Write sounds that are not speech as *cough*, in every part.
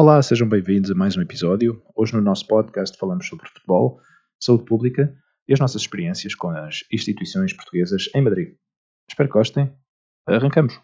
Olá, sejam bem-vindos a mais um episódio. Hoje no nosso podcast falamos sobre futebol, saúde pública e as nossas experiências com as instituições portuguesas em Madrid. Espero que gostem. Arrancamos!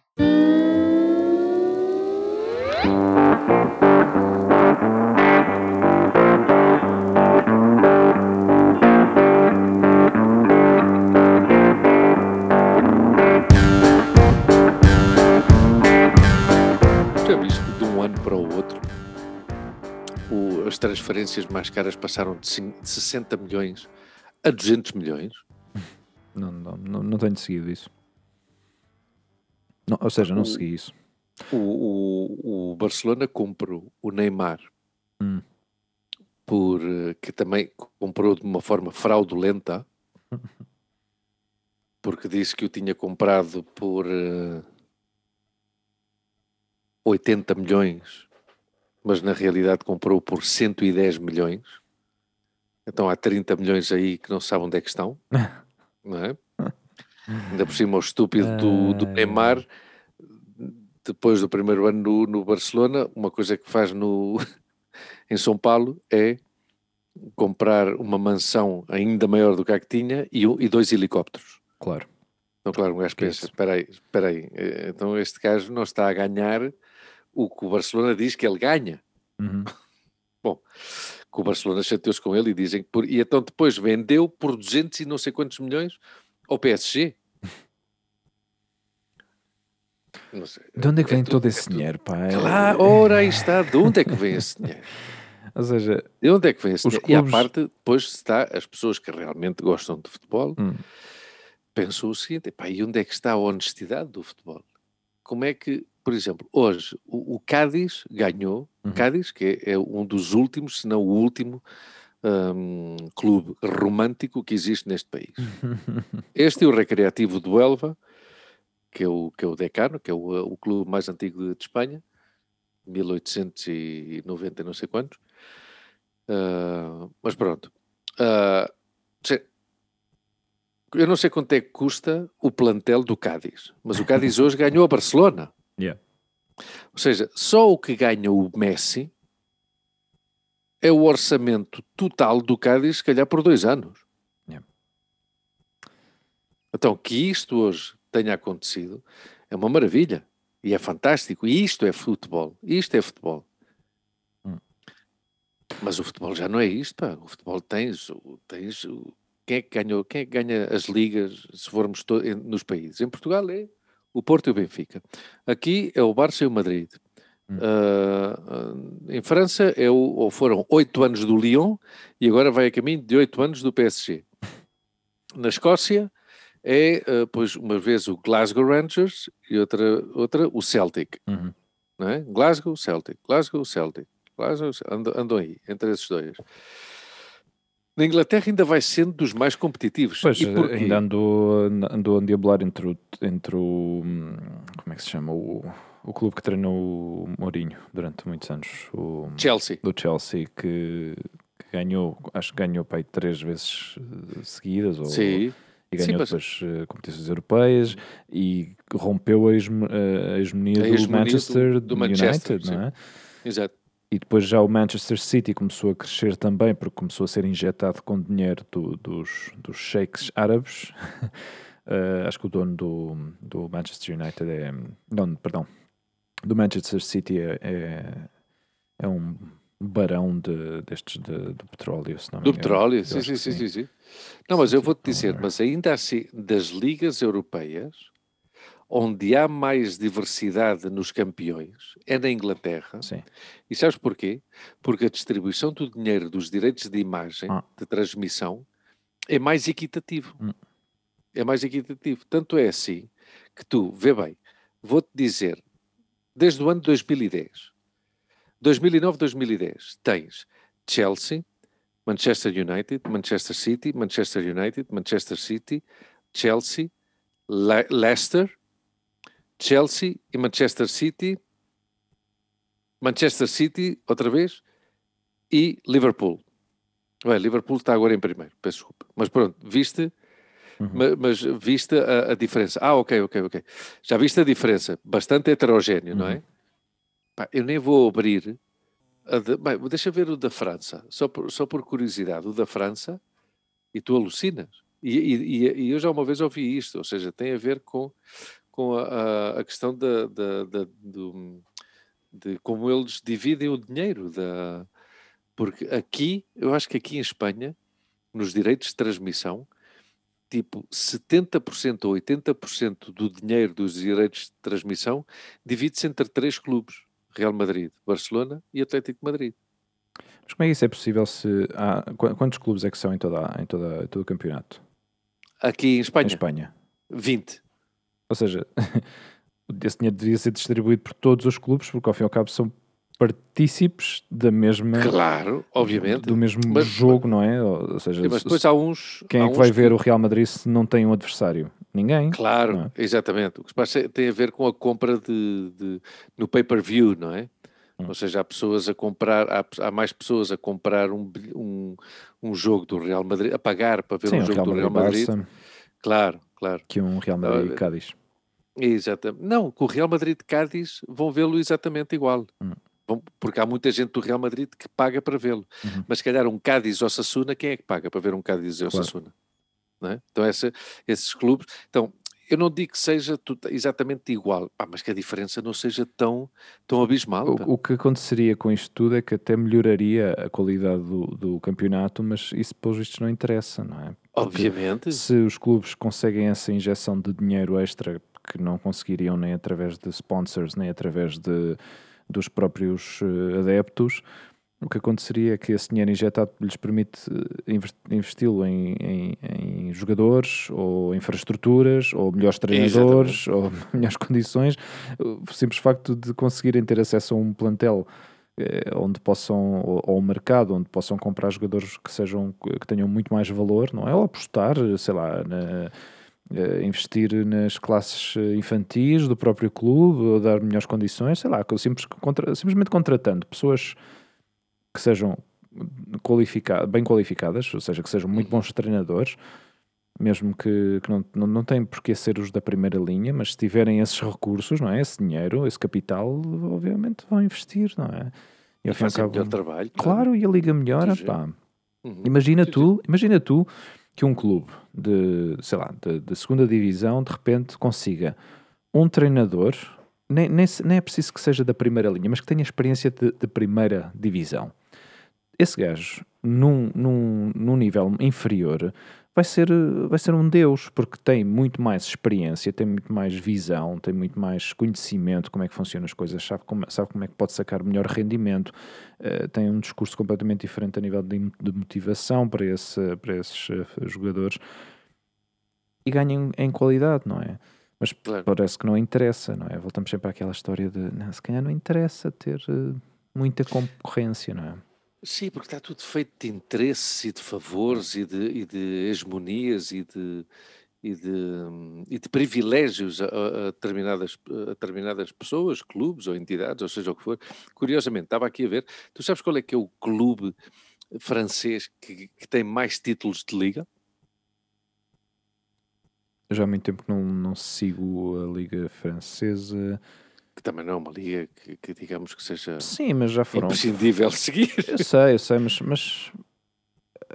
Transferências mais caras passaram de, cin- de 60 milhões a 200 milhões? Não, não, não, não tenho seguido isso. Não, ou seja, não O- segui isso. O, o- o Barcelona comprou o Neymar Hum. por eh, que também comprou de uma forma fraudulenta *laughs* porque disse que o tinha comprado por eh, 80 milhões, mas na realidade comprou por 110 milhões. Então há 30 milhões aí que não sabem onde é que estão, *laughs* não é? Ainda por cima o estúpido do, do Ai. Neymar, depois do primeiro ano no, no Barcelona, uma coisa que faz no, *laughs* em São Paulo é comprar uma mansão ainda maior do que a que tinha e, e dois helicópteros. Claro. Então, claro, um gajo pensa, espera aí, espera aí, eh, então este gajo não está a ganhar o que o Barcelona diz que ele ganha. Uhum. *laughs* Que o Barcelona chateou-se com ele e dizem que por... E então depois vendeu por 200 e não sei quantos milhões ao PSG. *laughs* Sei. De onde é que vem tudo- todo esse tudo- dinheiro, pá? É- Claro, ora aí está, de onde é que vem esse dinheiro? *laughs* Ou seja, De onde é que vem esse dinheiro? E à clubes- parte, depois está as pessoas que realmente gostam de futebol, hum, pensam o seguinte, epá, e onde é que está a honestidade do futebol? Como é que, por exemplo, hoje o, o Cádiz ganhou, Uhum. Cádiz, que é, é um dos últimos, se não o último hum, clube romântico que existe neste país. *laughs* Este é o Recreativo do Elva, que é o, que é o Decano, que é o, o clube mais antigo de, Espanha, 1890 e não sei quantos. Ah, mas pronto. Se- eu não sei quanto é que custa o plantel do Cádiz, mas o Cádiz *laughs* hoje ganhou a Barcelona. Yeah. Ou seja, só o que ganha o Messi é o orçamento total do Cádiz, se calhar por dois anos. Yeah. Então, que isto hoje tenha acontecido é uma maravilha e é fantástico. E isto é futebol. Isto é futebol. Hum. Mas o futebol já não é isto, pá. O futebol tens, o- tens quem é que ganhou, quem é que ganha as ligas se formos nos países? Em Portugal é o Porto e o Benfica. Aqui é o Barça e o Madrid. Hum. Ah, em França é o, foram oito anos do Lyon e agora vai a caminho de oito anos do PSG. Na Escócia é, ah, pois, uma vez o Glasgow Rangers e outra, outra o Celtic. uhum. Não é? Glasgow, Celtic. Glasgow, Celtic. Glasgow, andam, andam aí, entre esses dois. Na Inglaterra ainda vai sendo dos mais competitivos. Pois, e porquê? ainda andou, andou a deambular entre o, entre o. hum, Como é que se chama? O, o clube que treinou o Mourinho durante muitos anos. O, Chelsea. do Chelsea, que, que ganhou, acho que ganhou três vezes eh, seguidas. Ou, Sim. E Sim, ganhou mas- depois eh, competições europeias e rompeu a hegemonia A do hegemonia do- Manchester do United, Manchester, não é? Exato. E depois já o Manchester City começou a crescer também, porque começou a ser injetado com dinheiro do- dos, dos sheiks árabes. *laughs* Eh, acho que o dono do, do Manchester United é. Dono, perdão. Do Manchester City é, é, é um barão de, destes de, do petróleo, se não me Do petróleo, sim, sim, sim, sim, sim. Não, mas eu vou-te dizer, Power. mas ainda assim, das ligas europeias, onde há mais diversidade nos campeões, é na Inglaterra. Sim. E sabes porquê? Porque a distribuição do dinheiro dos direitos de imagem, Ah. de transmissão, é mais equitativo. Hum. É mais equitativo. Tanto é assim que tu, vê bem, vou-te dizer, desde o ano 2010, 2009, 2010, tens Chelsea, Manchester United, Manchester City, Manchester United, Manchester City, Chelsea, Le- Leicester, Chelsea e Manchester City, Manchester City, outra vez, e Liverpool. Ué, Liverpool está agora em primeiro, peço desculpa. Mas pronto, viste, Uhum. ma- mas, viste a, a diferença. Ah, ok, ok, ok. Já viste a diferença, bastante heterogéneo, não é? Uhum. Pá, eu nem vou abrir de, bem, deixa ver o da França, só por, só por curiosidade, o da França, e tu alucinas. E, e, e, eu já uma vez ouvi isto, ou seja, tem a ver com, com a, a questão da, da, da do, de como eles dividem o dinheiro. Da, porque aqui, eu acho que aqui em Espanha, nos direitos de transmissão, tipo 70% ou 80% do dinheiro dos direitos de transmissão divide-se entre três clubes: Real Madrid, Barcelona e Atlético Madrid. Mas como é que isso é possível se há, quantos clubes é que são em, toda, em, toda, todo o campeonato? Aqui em Espanha? Em Espanha. 20. Ou seja, *laughs* esse dinheiro deveria ser distribuído por todos os clubes, porque ao fim e ao cabo são partícipes da mesma. Claro, obviamente. Do mesmo mas, jogo, não é? Ou seja, mas depois há uns. Quem há é que vai ver o Real Madrid se não tem um adversário? Ninguém. Claro, é? exatamente. O que se passa tem a ver com a compra de, de no pay-per-view, não é? Hum. Ou seja, há pessoas a comprar, há, há mais pessoas a comprar um, um, um, jogo do Real Madrid, a pagar para ver Sim, um jogo Real do Real Madrid. Barça, claro, claro. Que um Real Madrid Cádiz. Exatamente. Não, com o Real Madrid Cádiz vão vê-lo exatamente igual. Hum porque há muita gente do Real Madrid que paga para vê-lo. Uhum. Mas se calhar um Cádiz ou Sassuna, quem é que paga para ver um Cádiz ou claro. Sassuna? É? Então essa, esses clubes... Então, eu não digo que seja exatamente igual, pá, mas que a diferença não seja tão, tão abismal. O, o, que aconteceria com isto tudo é que até melhoraria a qualidade do, do campeonato, mas isso, pelos vistos, não interessa, não é? Porque Obviamente. Se os clubes conseguem essa injeção de dinheiro extra que não conseguiriam nem através de sponsors, nem através de dos próprios uh, adeptos, o que aconteceria é que esse dinheiro injetado lhes permite eh, investi-lo em, em, em, jogadores, ou infraestruturas, ou melhores treinadores, ou *laughs* melhores condições. O simples facto de conseguirem ter acesso a um plantel eh, onde possam, ou, um mercado onde possam comprar jogadores que sejam que tenham muito mais valor, não é? Ou apostar, sei lá, na Uh, investir nas classes eh, infantis do próprio clube, ou dar melhores condições, sei lá, simples, contra, simplesmente contratando pessoas que sejam qualificadas, bem qualificadas, ou seja, que sejam muito uhum. bons treinadores, mesmo que, que não, não, não têm por que ser os da primeira linha, mas se tiverem esses recursos, não é? Esse dinheiro, esse capital, obviamente vão investir, não é? E, e fazem cabo, melhor trabalho. Claro, e a liga melhora, pá. Uhum. Imagina tu, imagina tu que um clube de, sei lá, de, de, segunda divisão de repente consiga um treinador, nem, nem, nem, é preciso que seja da primeira linha, mas que tenha experiência de, de primeira divisão. Esse gajo, num, num, num nível inferior, vai ser, vai ser um deus, porque tem muito mais experiência, tem muito mais visão, tem muito mais conhecimento como é que funcionam as coisas, sabe como, sabe como é que pode sacar melhor rendimento, uh, tem um discurso completamente diferente a nível de, de motivação para, esse, para esses uh, jogadores e ganham em qualidade, não é? Mas claro. parece que não interessa, não é? Voltamos sempre àquela história de, não, se calhar não interessa ter uh, muita concorrência, não é? Sim, porque está tudo feito de interesses e de favores e de, e de hegemonias e de, e de, e de privilégios a, a, determinadas, a determinadas pessoas, clubes ou entidades, ou seja o que for. Curiosamente, estava aqui a ver, tu sabes qual é que é o clube francês que, que tem mais títulos de liga? já há muito tempo que não, não sigo a liga francesa que também não é uma liga que, que, digamos que seja Sim, mas já foram. imprescindível seguir. Eu sei, eu sei, mas, mas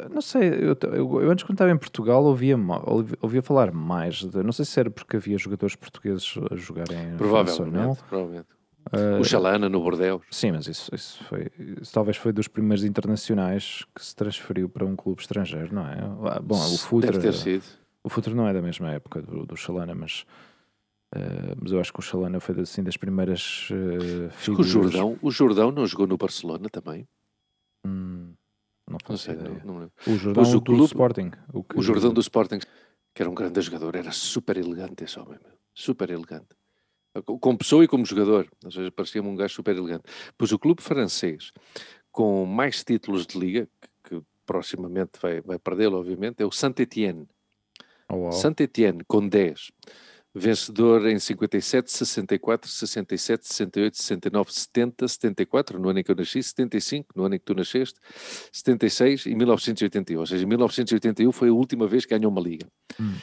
não sei, eu, eu, eu, antes quando estava em Portugal ouvia, ouvia falar mais de, não sei se era porque havia jogadores portugueses a jogarem provavelmente, não. provavelmente. Uh, o Chalana no Bordeaux. Sim, mas isso, isso foi isso talvez foi dos primeiros internacionais que se transferiu para um clube estrangeiro, não é? Ah, bom, o Futre, Deve ter sido. O Futre não é da mesma época do, do Chalana, mas Uh, mas eu acho que o Chalana foi assim das primeiras uh, figuras. o Jordão, o Jordão não jogou no Barcelona também? Hum, não faço não sei, não, não o Jordão o clube, do Sporting. O, que... o Jordão do Sporting, que era um grande jogador, era super elegante esse homem, super elegante. Como pessoa e como jogador, ou seja, parecia-me um gajo super elegante. Pois o clube francês, com mais títulos de liga, que, que proximamente vai, vai perdê-lo, obviamente, é o Saint-Étienne. Oh, Saint-Étienne, com 10 vencedor em 57, 64, 67, 68, 69, 70, 74, no ano em que eu nasci, 75, no ano em que tu nasceste, 76 e 1981. Ou seja, 1981 foi a última vez que ganhou uma liga. Hum.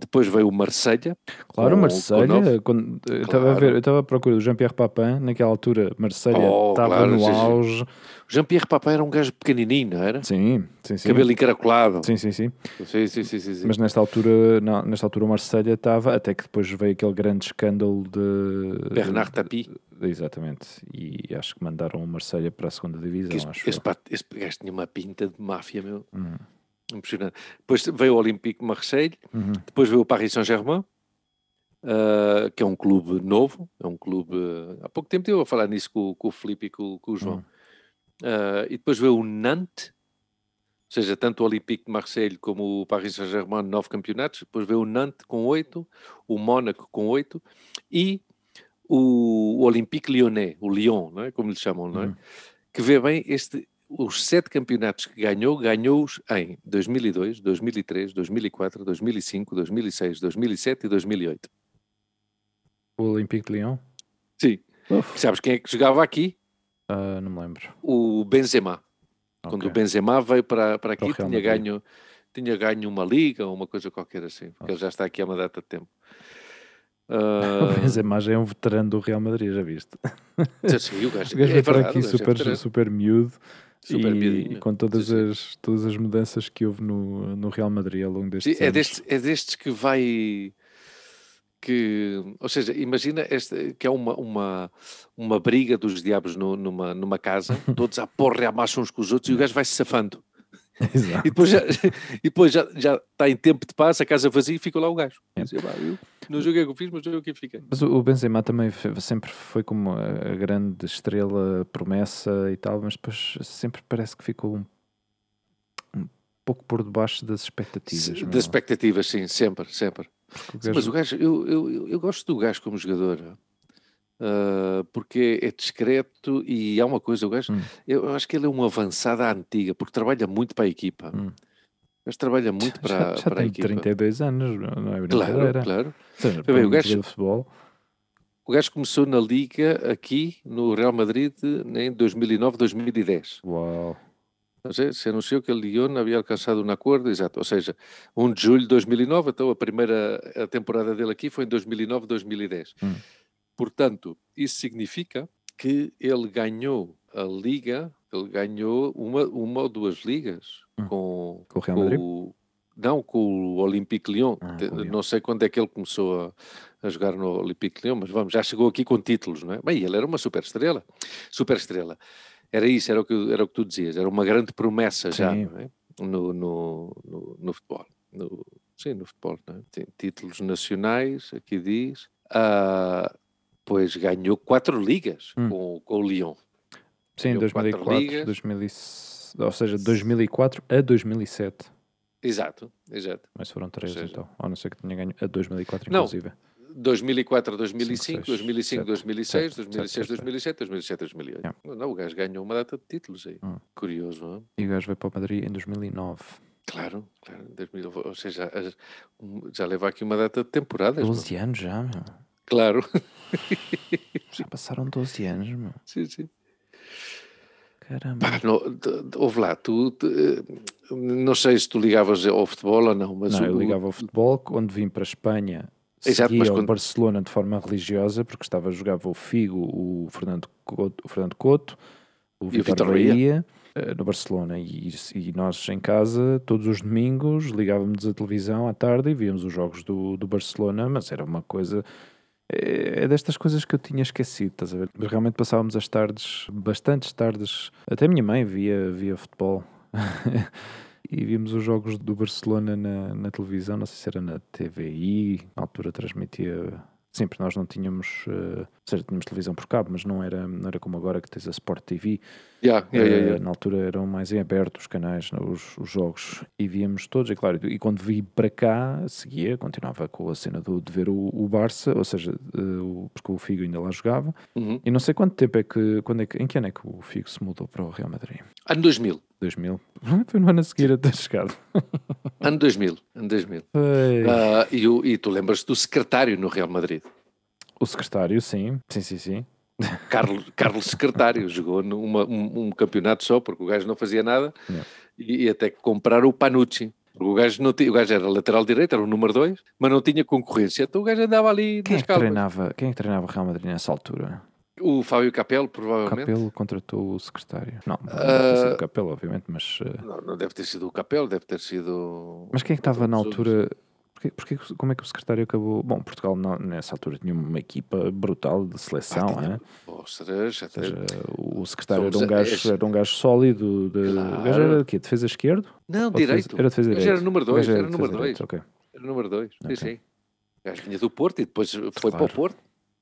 Depois veio o Marselha. Claro, com- Marselha, quando, eu estava a ver, eu estava à procura do Jean-Pierre Papin, naquela altura, Marselha Oh, estava claro, no auge. O Jean-Pierre Papin era um gajo pequenininho, não era? Sim, sim, sim. Cabelo encaracolado. Sim, sim, sim. Sim, sim, sim, sim, sim. Mas nesta altura, não, nesta altura o Marselha estava, até que depois veio aquele grande escândalo de... Bernard Tapie. Exatamente. E acho que mandaram o Marselha para a segunda divisão, Esse, acho esse, eu. esse gajo tinha uma pinta de máfia, meu. Hum. Impressionante. Depois veio o Olympique Marseille, Uhum. depois veio o Paris Saint-Germain, ah, que é um clube novo, é um clube... há pouco tempo estive a falar nisso com, com o Filipe e com, com o João. Hum. Ah, e depois veio o Nantes, ou seja, tanto o Olympique de Marseille como o Paris Saint-Germain, nove campeonatos. Depois veio o Nantes com oito, o Mónaco com oito e o Olympique Lyonnais, o Lyon, não é? como lhe chamam, não é? Hum. Que vê bem este, os sete campeonatos que ganhou, ganhou-os em 2002, 2003, 2004, 2005, 2006, 2007 e 2008. O Olympique de Lyon? Sim. Uf. Sabes quem é que jogava aqui? Ah, não me lembro. O Benzema. Quando o. Benzema veio para, para aqui, Para o Real tinha Madrid. ganho, tinha ganho uma liga ou uma coisa qualquer assim, porque ele já está aqui há uma data de tempo. *laughs* O Ah, Benzema já é um veterano do Real Madrid, já viste? sim, o gajo, O gajo é veio para verdade, aqui é super, veterano, super miúdo super e, e com todas, Sim, sim. as, todas as mudanças que houve no, no Real Madrid ao longo destes Sim, é, destes, é destes que vai. Que, ou seja, imagina este, que é uma, uma, uma briga dos diabos no- numa, numa casa, *laughs* todos a porra e a macho uns com os outros e o gajo vai se safando. *laughs* Exato. E depois, já, *laughs* e depois já, já está em tempo de paz, a casa vazia e fica lá o gajo. É. Diz, "Epá, eu não joguei o que eu fiz, mas joguei o que fiquei. Mas o Benzema também sempre foi como a grande estrela, promessa e tal, mas depois sempre parece que ficou um, pouco por debaixo das expectativas. meu. Das expectativas, sim, sempre, sempre. Porque o Sim, mas o gajo- gajo, eu, eu- eu gosto do gajo como jogador, ah, porque é discreto e há uma coisa, o gajo, Hum. eu, acho que ele é um avançado à antiga, porque trabalha muito para a equipa. Hum. Mas trabalha muito *laughs* já, para, já para a tem equipa. 32 anos, não é Claro, brincadeira. claro. Ou seja, bem, para o gajo- futebol, O gajo começou na Liga aqui no Real Madrid em 2009, 2010. uau. Seja, se anunciou que o Lyon havia alcançado um acordo, exato, ou seja, 1 de julho de 2009, então a primeira a temporada dele aqui foi em 2009, 2010. Hum. Portanto, isso significa que ele ganhou a Liga, ele ganhou uma, uma ou duas ligas Hum. com, Com o Real Madrid? o- não, com o Olympique Lyon. Ah, com. Não sei quando é que ele começou a, a jogar no Olympique Lyon, mas vamos, já chegou aqui com títulos, não é? Bem, ele era uma super estrela. Super estrela. Era isso, era o, que, era o que tu dizias, era uma grande promessa já, Sim. não é? No, no, no, no futebol. No- sim, no futebol, não é? Tem títulos nacionais, aqui diz. Ah, pois ganhou quatro ligas Hum. com, com o Lyon. Sim, Ganhou quatro 2004, ligas. 2000, ou seja, 2004 a 2007. Exato, exato. Mas foram três seja- então. A não ser que tinha ganho a 2004, Não. inclusive. 2004 a Cinco, 2005, seis, 2005, sete, 2006, sete, 2006, sete, 2007, 2007, 2008. Yeah. Não, o gajo ganhou uma data de títulos aí. Hum. Curioso, não é? E o gajo veio para o Madrid em 2009. Claro, claro. 2000, ou seja, um- já leva aqui uma data de temporadas. meu. 12 anos já, meu. Claro. *laughs* Já passaram 12 anos, meu. sim, sim. Caramba. Pá, no, de- de- ouve lá, tu, eh, não sei se tu ligavas ao futebol ou não, mas não, eu ligava ao futebol quando vim para a Espanha. Exato, seguia mas o quando- Barcelona de forma religiosa, porque estava jogava o Figo, o Fernando Couto, o, Fernando Couto, o Vitor. Bahia, eh, no Barcelona. E, e nós em casa, todos os domingos, ligávamos a televisão à tarde e víamos os jogos do, do Barcelona, mas era uma coisa. É é destas coisas que eu tinha esquecido, estás a ver? Mas realmente passávamos as tardes, bastantes tardes. Até a minha mãe via, via futebol. *laughs* e vimos os jogos do Barcelona na, na televisão, não sei se era na TVI, na altura transmitia. Sim, porque nós não tínhamos, ou seja, tínhamos televisão por cabo, mas não era, não era como agora que tens a Sport TV. Yeah, yeah, yeah, Eh, yeah. Na altura eram mais em aberto os canais, os, os jogos, e víamos todos, é claro. E quando vi para cá, seguia, continuava com a cena do, de ver o, o Barça, ou seja, eh, o- porque o Figo ainda lá jogava. Uhum. E não sei quanto tempo é que, quando é que, em que ano é que o Figo se mudou para o Real Madrid? Ano 2000. 2000? *laughs* Foi no ano a seguir a ter chegado. *laughs* Ano 2000. Ano 2000. Foi. Ah, e, o- e tu lembras do secretário no Real Madrid? O secretário, sim, sim, sim, sim. Carlos, *laughs* Carlos Secretário jogou numa, um, um campeonato só, porque o gajo não fazia nada, Yeah. e, e até que compraram o Panucci. O gajo, não o gajo era lateral direito, era o número 2, mas não tinha concorrência. Então o gajo andava ali Quem é nas que calmas. treinava, quem é que treinava o Real Madrid nessa altura? O Fábio Capello, provavelmente. Capelo contratou o secretário. Não, não deve ter sido Ah, o Capelo, obviamente, mas. eh, Não, não deve ter sido o Capello, deve ter sido. Mas quem é que estava na altura? Porquê, porquê, como é que o secretário acabou? Bom, Portugal não- nessa altura tinha uma equipa brutal de seleção, Ah, tinha- é? Ostras, até- seja, o secretário era um, gajo, és- era um gajo sólido. De, O gajo Claro. era de quê? Defesa esquerdo? Não, Ou defesa- direito. Era defesa direito. era número O 2, gajo era número 2. direito, ok. Era número 2, sim, Ok. sim. O gajo vinha do Porto e depois foi para Claro. o Porto.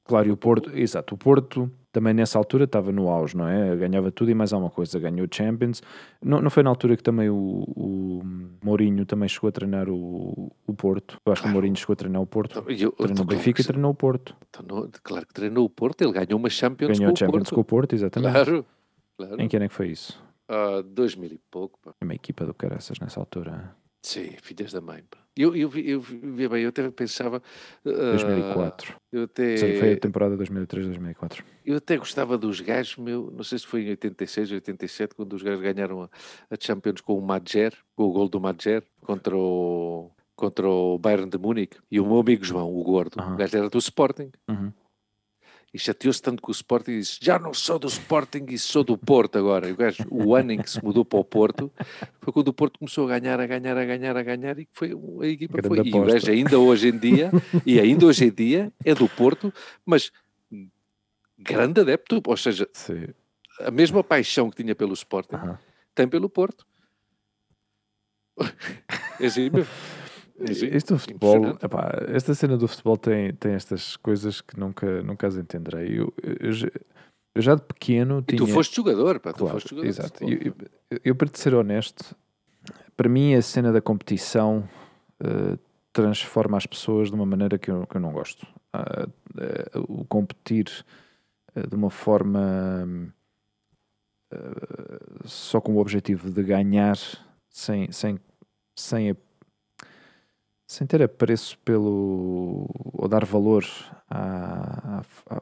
Claro, e o Porto, exato, o Porto também nessa altura estava no auge, não é? Ganhava tudo e mais alguma coisa, ganhou o Champions. Não, não foi na altura que também o, o Mourinho também chegou a treinar o, o Porto? Eu acho que o Mourinho chegou a treinar o Porto. E eu- Treinou então, o Benfica e claro, treinou o Porto. então, claro que treinou o Porto, ele ganhou uma Champions Ganhou com o Champions o Porto. com o Porto, exatamente. Claro, claro. Em que ano é que foi isso? Ah, 2000 e pouco, pá. Uma equipa do caraças nessa altura. Sim, filhas da mãe, pá. Eu, eu, eu via bem, eu até pensava... ah, 2004. eu, seja, Foi a até, temporada 2003-2004. eu até gostava dos gajos, meu, não sei se foi em 86, 87, quando os gajos ganharam a, a Champions com o Madjer, com o gol do Madjer, contra o, contra o Bayern de Munique. E o meu amigo João, o gordo, Aham. o gajo era do Sporting. Uhum. E chateou-se tanto com o Sporting e disse: Já não sou do Sporting e sou do Porto agora. E o gajo, o *laughs* ano em que se mudou para o Porto, foi quando o Porto começou a ganhar, a ganhar, a ganhar, a ganhar, e foi a equipa que foi. Grande E o aposta. gajo ainda hoje em dia, e ainda hoje em dia, é do Porto, mas grande adepto, ou seja, Sim. a mesma paixão que tinha pelo Sporting, tem pelo Porto. *laughs* É assim mesmo. Isto do futebol, epá, esta cena do futebol tem, tem estas coisas que nunca, nunca as entenderei. Eu, eu, já- eu já de pequeno E tinha. tu foste jogador, pá, tu Claro, foste jogador. exato. Eu, eu- para te ser honesto, para mim a cena da competição eh, transforma as pessoas de uma maneira que eu, que eu não gosto. Ah, eh, o competir eh, de uma forma só com o objetivo de ganhar sem, sem, sem, a- sem ter apreço pelo ou dar valor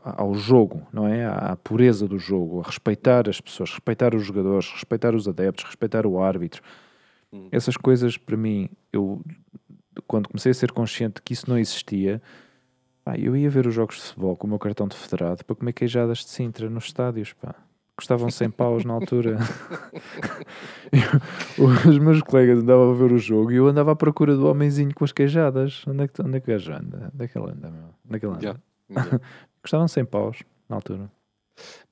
ao jogo, não é? À, à pureza do jogo, a respeitar as pessoas, respeitar os jogadores, respeitar os adeptos, respeitar o árbitro. Hum. Essas coisas, para mim, eu quando comecei a ser consciente que isso não existia, pá, eu ia ver os jogos de futebol com o meu cartão de federado para comer queijadas de Sintra nos estádios, pá. Custavam 100 paus na altura. *laughs* Eu- os meus colegas andavam a ver o jogo e eu andava à procura do homenzinho com as queijadas. Onde é que, onde é que o gajo anda? Onde é que ele anda, meu? Onde é que ele anda? Já, já. *laughs* Custavam 100 paus na altura.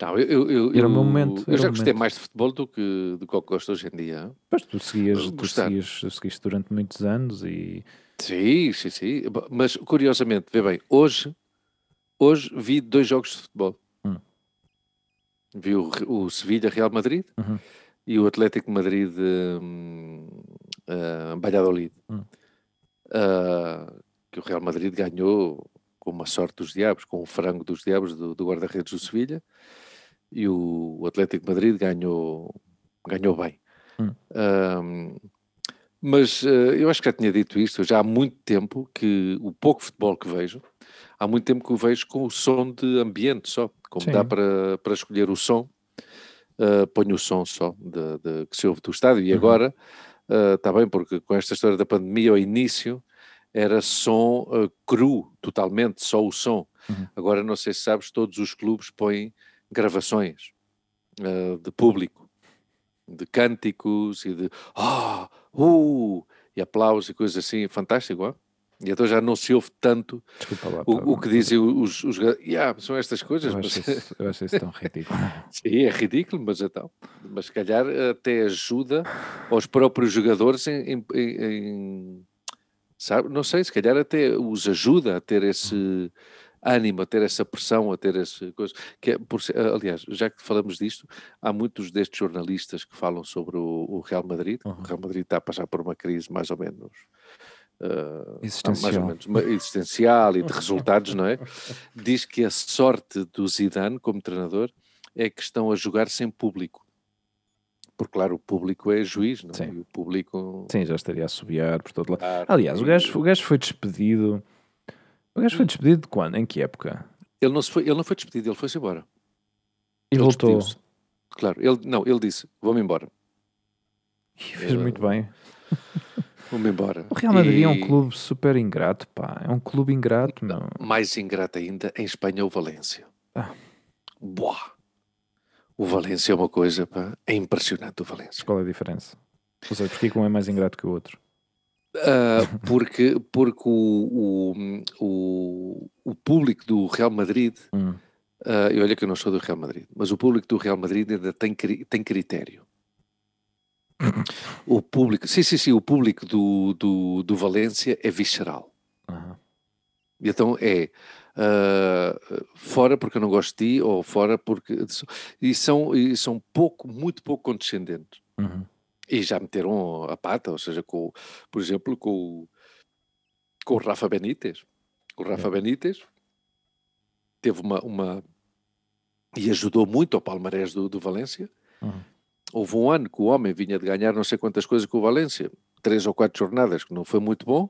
Não, eu, eu, Era o meu eu- momento, Eu já gostei momento. mais de futebol do que, do que eu gosto hoje em dia. Mas tu seguias, tu seguias, tu seguiste durante muitos anos e Sim, sim, sim. Mas curiosamente, vê bem, hoje, hoje vi dois jogos de futebol. Hum. Vi o, o Sevilha Real Madrid Uhum. e o Atlético Madrid hum, ah, Valladolid. Hum. Ah, que o Real Madrid ganhou com uma sorte dos diabos, com o frango dos diabos do, do guarda-redes do Sevilha e o, o Atlético Madrid ganhou, ganhou bem. Hum. Ahm, mas eh, eu acho que já tinha dito isto, já há muito tempo que o pouco futebol que vejo, há muito tempo que o vejo com o som de ambiente só, como Sim. dá para, para escolher o som, eh, ponho o som só de, de- que se ouve do estádio e Uhum. agora está bem, porque com esta história da pandemia ao início era som eh, cru, totalmente, só o som. Uhum. Agora não sei se sabes, todos os clubes põem gravações eh, de público, de cânticos e de ah, uh, e aplausos e coisas assim, fantástico. E então já não se ouve tanto desculpa lá. o, o que dizem os, os yeah, são estas coisas, Eu mas, acho, isso, eu acho isso tão *laughs* ridículo. sim, é ridículo, mas então, mas se calhar até ajuda aos próprios jogadores em, em- em- sabe, não sei, se calhar até os ajuda a ter esse ânimo, a ter essa pressão, a ter essa coisa, que é, por, aliás, já que falamos disto, há muitos destes jornalistas que falam sobre o, o Real Madrid, Uhum. o Real Madrid está a passar por uma crise mais ou menos ah, mais ou Existencial. menos existencial e de resultados, não é? Diz que a sorte do Zidane como treinador é que estão a jogar sem público. Porque, claro, o público é juiz, não é? Sim. E o público. Sim, já estaria a subiar por todo lado. Claro, Aliás, o gajo, o gajo foi despedido. O gajo foi despedido de quando? Em que época? Ele não, se foi, ele não foi despedido, ele foi-se embora. E Ele voltou. Claro, ele, não, ele disse: vou-me embora. E fez muito bem. Vou-me embora. O Real Madrid é um E clube super ingrato, pá. É um clube ingrato, meu. Mais ingrato ainda, em Espanha, o Valência. Ah. Buah. O Valência é uma coisa, pá, é impressionante o Valência. Qual é a diferença? Ou seja, porque que um é mais ingrato que o outro? Ah, *laughs* porque porque o, o, o, o público do Real Madrid, Hum, ah, e olha que eu não sou do Real Madrid, mas o público do Real Madrid ainda tem, tem critério. O público, sim, sim, sim, o público do, do, do Valência é visceral. E então é ah, fora porque eu não gosto de ti, ou fora porque. E são, e são pouco, muito pouco condescendentes. Uhum. E já meteram a pata, ou seja, com, por exemplo, com, o- com o Rafa Benítez. O Rafa Benítez teve uma, uma. e ajudou muito ao palmarés do, do Valência. Uhum. Houve um ano que o homem vinha de ganhar não sei quantas coisas com o Valência, três ou quatro jornadas, que não foi muito bom.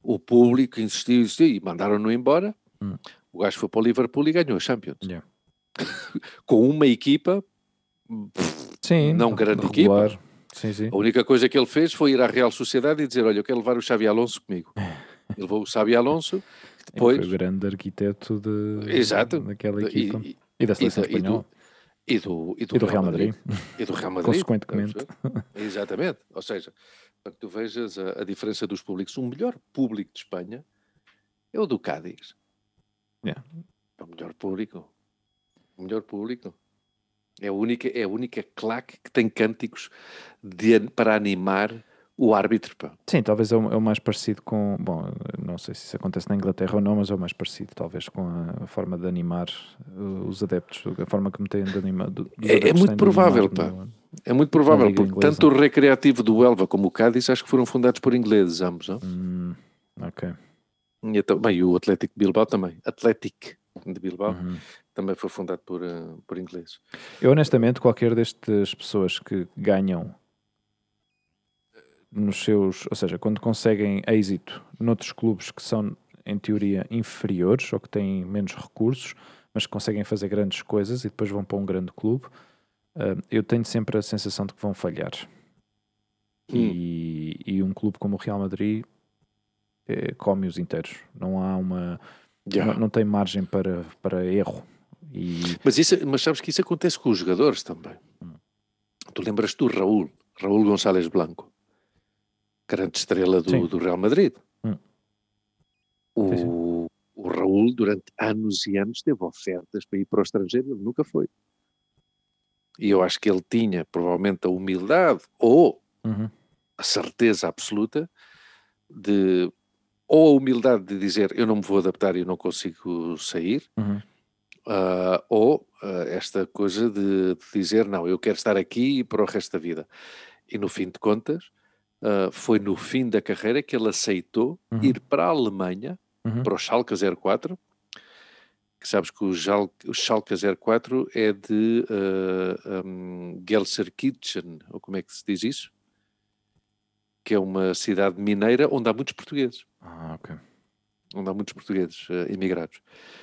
O público insistiu, insistiu e mandaram-no embora. Hum. O gajo foi para o Liverpool e ganhou a Champions. Yeah. *laughs* com uma equipa. Sim, Não grande regular. Sim, sim. A única coisa que ele fez foi ir à Real Sociedade e dizer: Olha, eu quero levar o Xavi Alonso comigo. *laughs* Ele levou o Xavi Alonso, depois. foi o grande arquiteto de, Exato. daquela e, equipa. E, e- da e seleção da- e do, espanhola. E, do, e do E do Real Madrid. E do Real Madrid. Consequentemente. Exatamente. Ou seja, para que tu vejas a, a diferença dos públicos, o melhor público de Espanha é o do Cádiz. Yeah. É o melhor público. O melhor público. É a única, é a única claque que tem cânticos de para animar o árbitro. Pá. Sim, talvez é o, é o mais parecido com. Bom, não sei se isso acontece na Inglaterra ou não, mas é o mais parecido, talvez, com a, a forma de animar uh, os adeptos, a forma que me têm de animar. do- É- é muito provável, pá. no- É muito provável, porque Inglesa. tanto o Recreativo do Elva como o Cádiz acho que foram fundados por ingleses, ambos. Não? Hum, ok. E então- bem, e o Atlético de Bilbao também. Atlético de Bilbao Uhum. também foi fundado por, eh, por ingleses. Eu, honestamente, qualquer destas pessoas que ganham eh, nos seus. Ou seja, quando conseguem êxito noutros clubes que são, em teoria, inferiores ou que têm menos recursos, mas que conseguem fazer grandes coisas e depois vão para um grande clube, eh, eu tenho sempre a sensação de que vão falhar. E, e um clube como o Real Madrid eh, come-os inteiros. Não há uma. Yeah. Não, não tem margem para, para erro. E Mas, isso, mas sabes que isso acontece com os jogadores também. Hum. Tu lembras do Raul, Raul González Blanco, grande estrela do, do Real Madrid. Hum. O, Sim, sim. o Raul, durante anos e anos, teve ofertas para ir para o estrangeiro, ele nunca foi. E eu acho que ele tinha provavelmente a humildade ou Uhum. a certeza absoluta de ou a humildade de dizer eu não me vou adaptar e eu não consigo sair, Uhum. ah, ou ah, esta coisa de, de dizer não, eu quero estar aqui para o resto da vida. E no fim de contas, ah, foi no fim da carreira que ele aceitou Uhum. ir para a Alemanha, Uhum. para o Schalke 04, que sabes que o, Schalke, o Schalke 04 é de uh, um, Gelsenkirchen, ou como é que se diz isso? Que é uma cidade mineira onde há muitos portugueses, Ah, ok. onde há muitos portugueses uh, imigrados,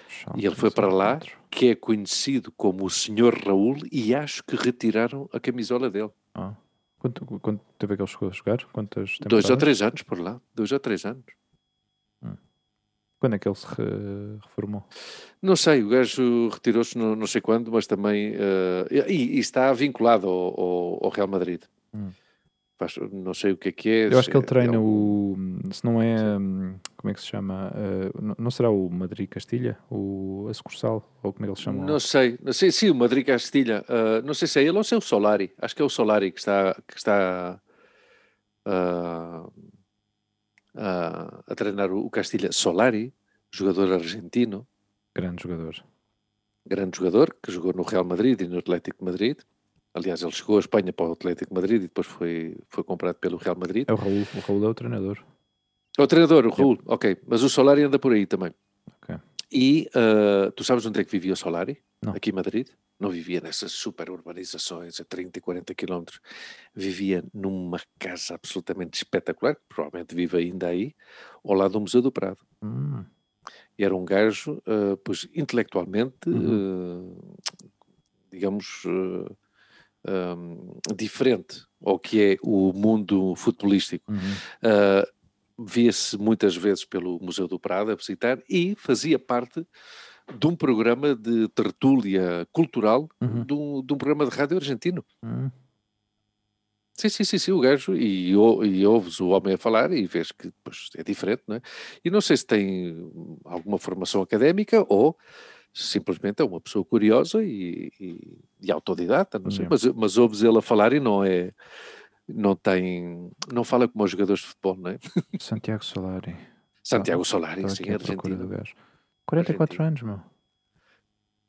Schalke E ele foi para lá? 04. que é conhecido como o Senhor Raul e acho que retiraram a camisola dele. Ah. Quanto, quanto tempo é que ele chegou a jogar? Quantas Dois ou três anos por lá, dois ou três anos. Quando é que ele se re- reformou? Não sei, o gajo retirou-se não, não sei quando, mas também. uh, e, e está vinculado ao, ao- ao Real Madrid. Hum. Não sei o que é que é. Eu acho que ele é- treina é o. Se não é. hum, Como é que se chama? Uh, não- será o Madrid-Castilha? O a sucursal? Ou como é que eles chamam? Não sei, não sei, sim, o Madrid Castilha. uh, não sei se é ele ou se é o Solari. Acho que é o Solari que está, que está uh, a treinar o, o Castilha. Solari, jogador argentino, Grande jogador. grande jogador, que jogou no Real Madrid e no Atlético de Madrid. Aliás, ele chegou à Espanha para o Atlético Madrid e depois foi, foi comprado pelo Real Madrid. É o Raul. O Raul é o treinador. O treinador, o Raul, ok. Mas o Solari anda por aí também. Ok. E uh, tu sabes onde é que vivia o Solari? Não. Aqui em Madrid? Não vivia nessas super urbanizações a 30 e 40 quilómetros. Vivia numa casa absolutamente espetacular, que provavelmente vive ainda aí, ao lado do Museu do Prado. Hum, E era um gajo, uh, pois, intelectualmente, Uhum. uh, digamos, uh, um, diferente ao que é o mundo futebolístico. Uhum. Uh, Via-se muitas vezes pelo Museu do Prado a visitar e fazia parte de um programa de tertúlia cultural Uhum. de, um, de um programa de rádio argentino. Uhum. Sim, sim, sim, sim, o gajo, e, ou- e ouves o homem a falar e vês que pois, é diferente, não é? E não sei se tem alguma formação académica ou simplesmente é uma pessoa curiosa e, e, e autodidata, não sei, mas, mas ouves ele a falar e não é, não tem, não fala como os jogadores de futebol, não é? *laughs* Santiago Solari. Santiago Solari, Estava sim, argentino. do gajo. 44 Argentino. anos, meu.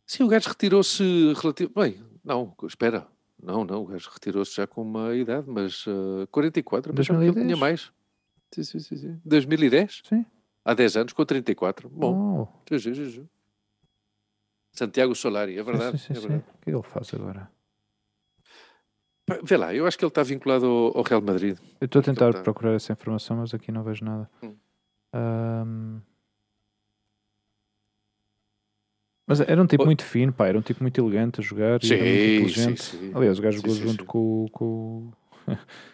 Sim, o gajo retirou-se relativo. Bem, não, espera. Não, não, o gajo retirou-se já com uma idade, mas uh, 44, eu pensava que ele tinha 2010? mais. Sim, sim, sim, sim. 2010? Sim. Há 10 anos, com 34. Bom, Oh, juju, juju. Santiago Solari, é sim, verdade. sim, sim, é sim. verdade. O que ele faz agora? Vê lá, eu acho que ele está vinculado ao, Real Madrid. Eu estou a tentar tá- procurar essa informação, mas aqui não vejo nada. Hum. Ahm. Mas era um tipo Oh. muito fino, pá, era um tipo muito elegante a jogar e era muito Sim, sim, inteligente. sim. Aliás, o gajo Sim, jogou sim, junto sim. com, com, *laughs*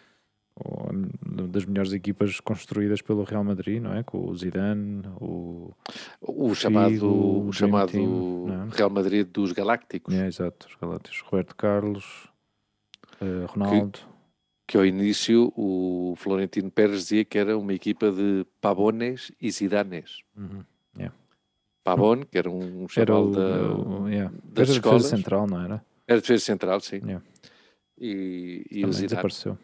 das melhores equipas construídas pelo Real Madrid, não é? Com o Zidane, o... O Figo, chamado, o o chamado Team, é? Real Madrid dos Galácticos, É, exato, os Galácticos. Roberto Carlos, eh, Ronaldo. que ao início o Florentino Pérez dizia que era uma equipa de Pavones e Zidanes. Uhum. Pavone, que era um Era chaval o, da, o- yeah. das Era defesa escolas. central, não era? Era defesa central, sim. Yeah. E, e o Também Zidane. desapareceu.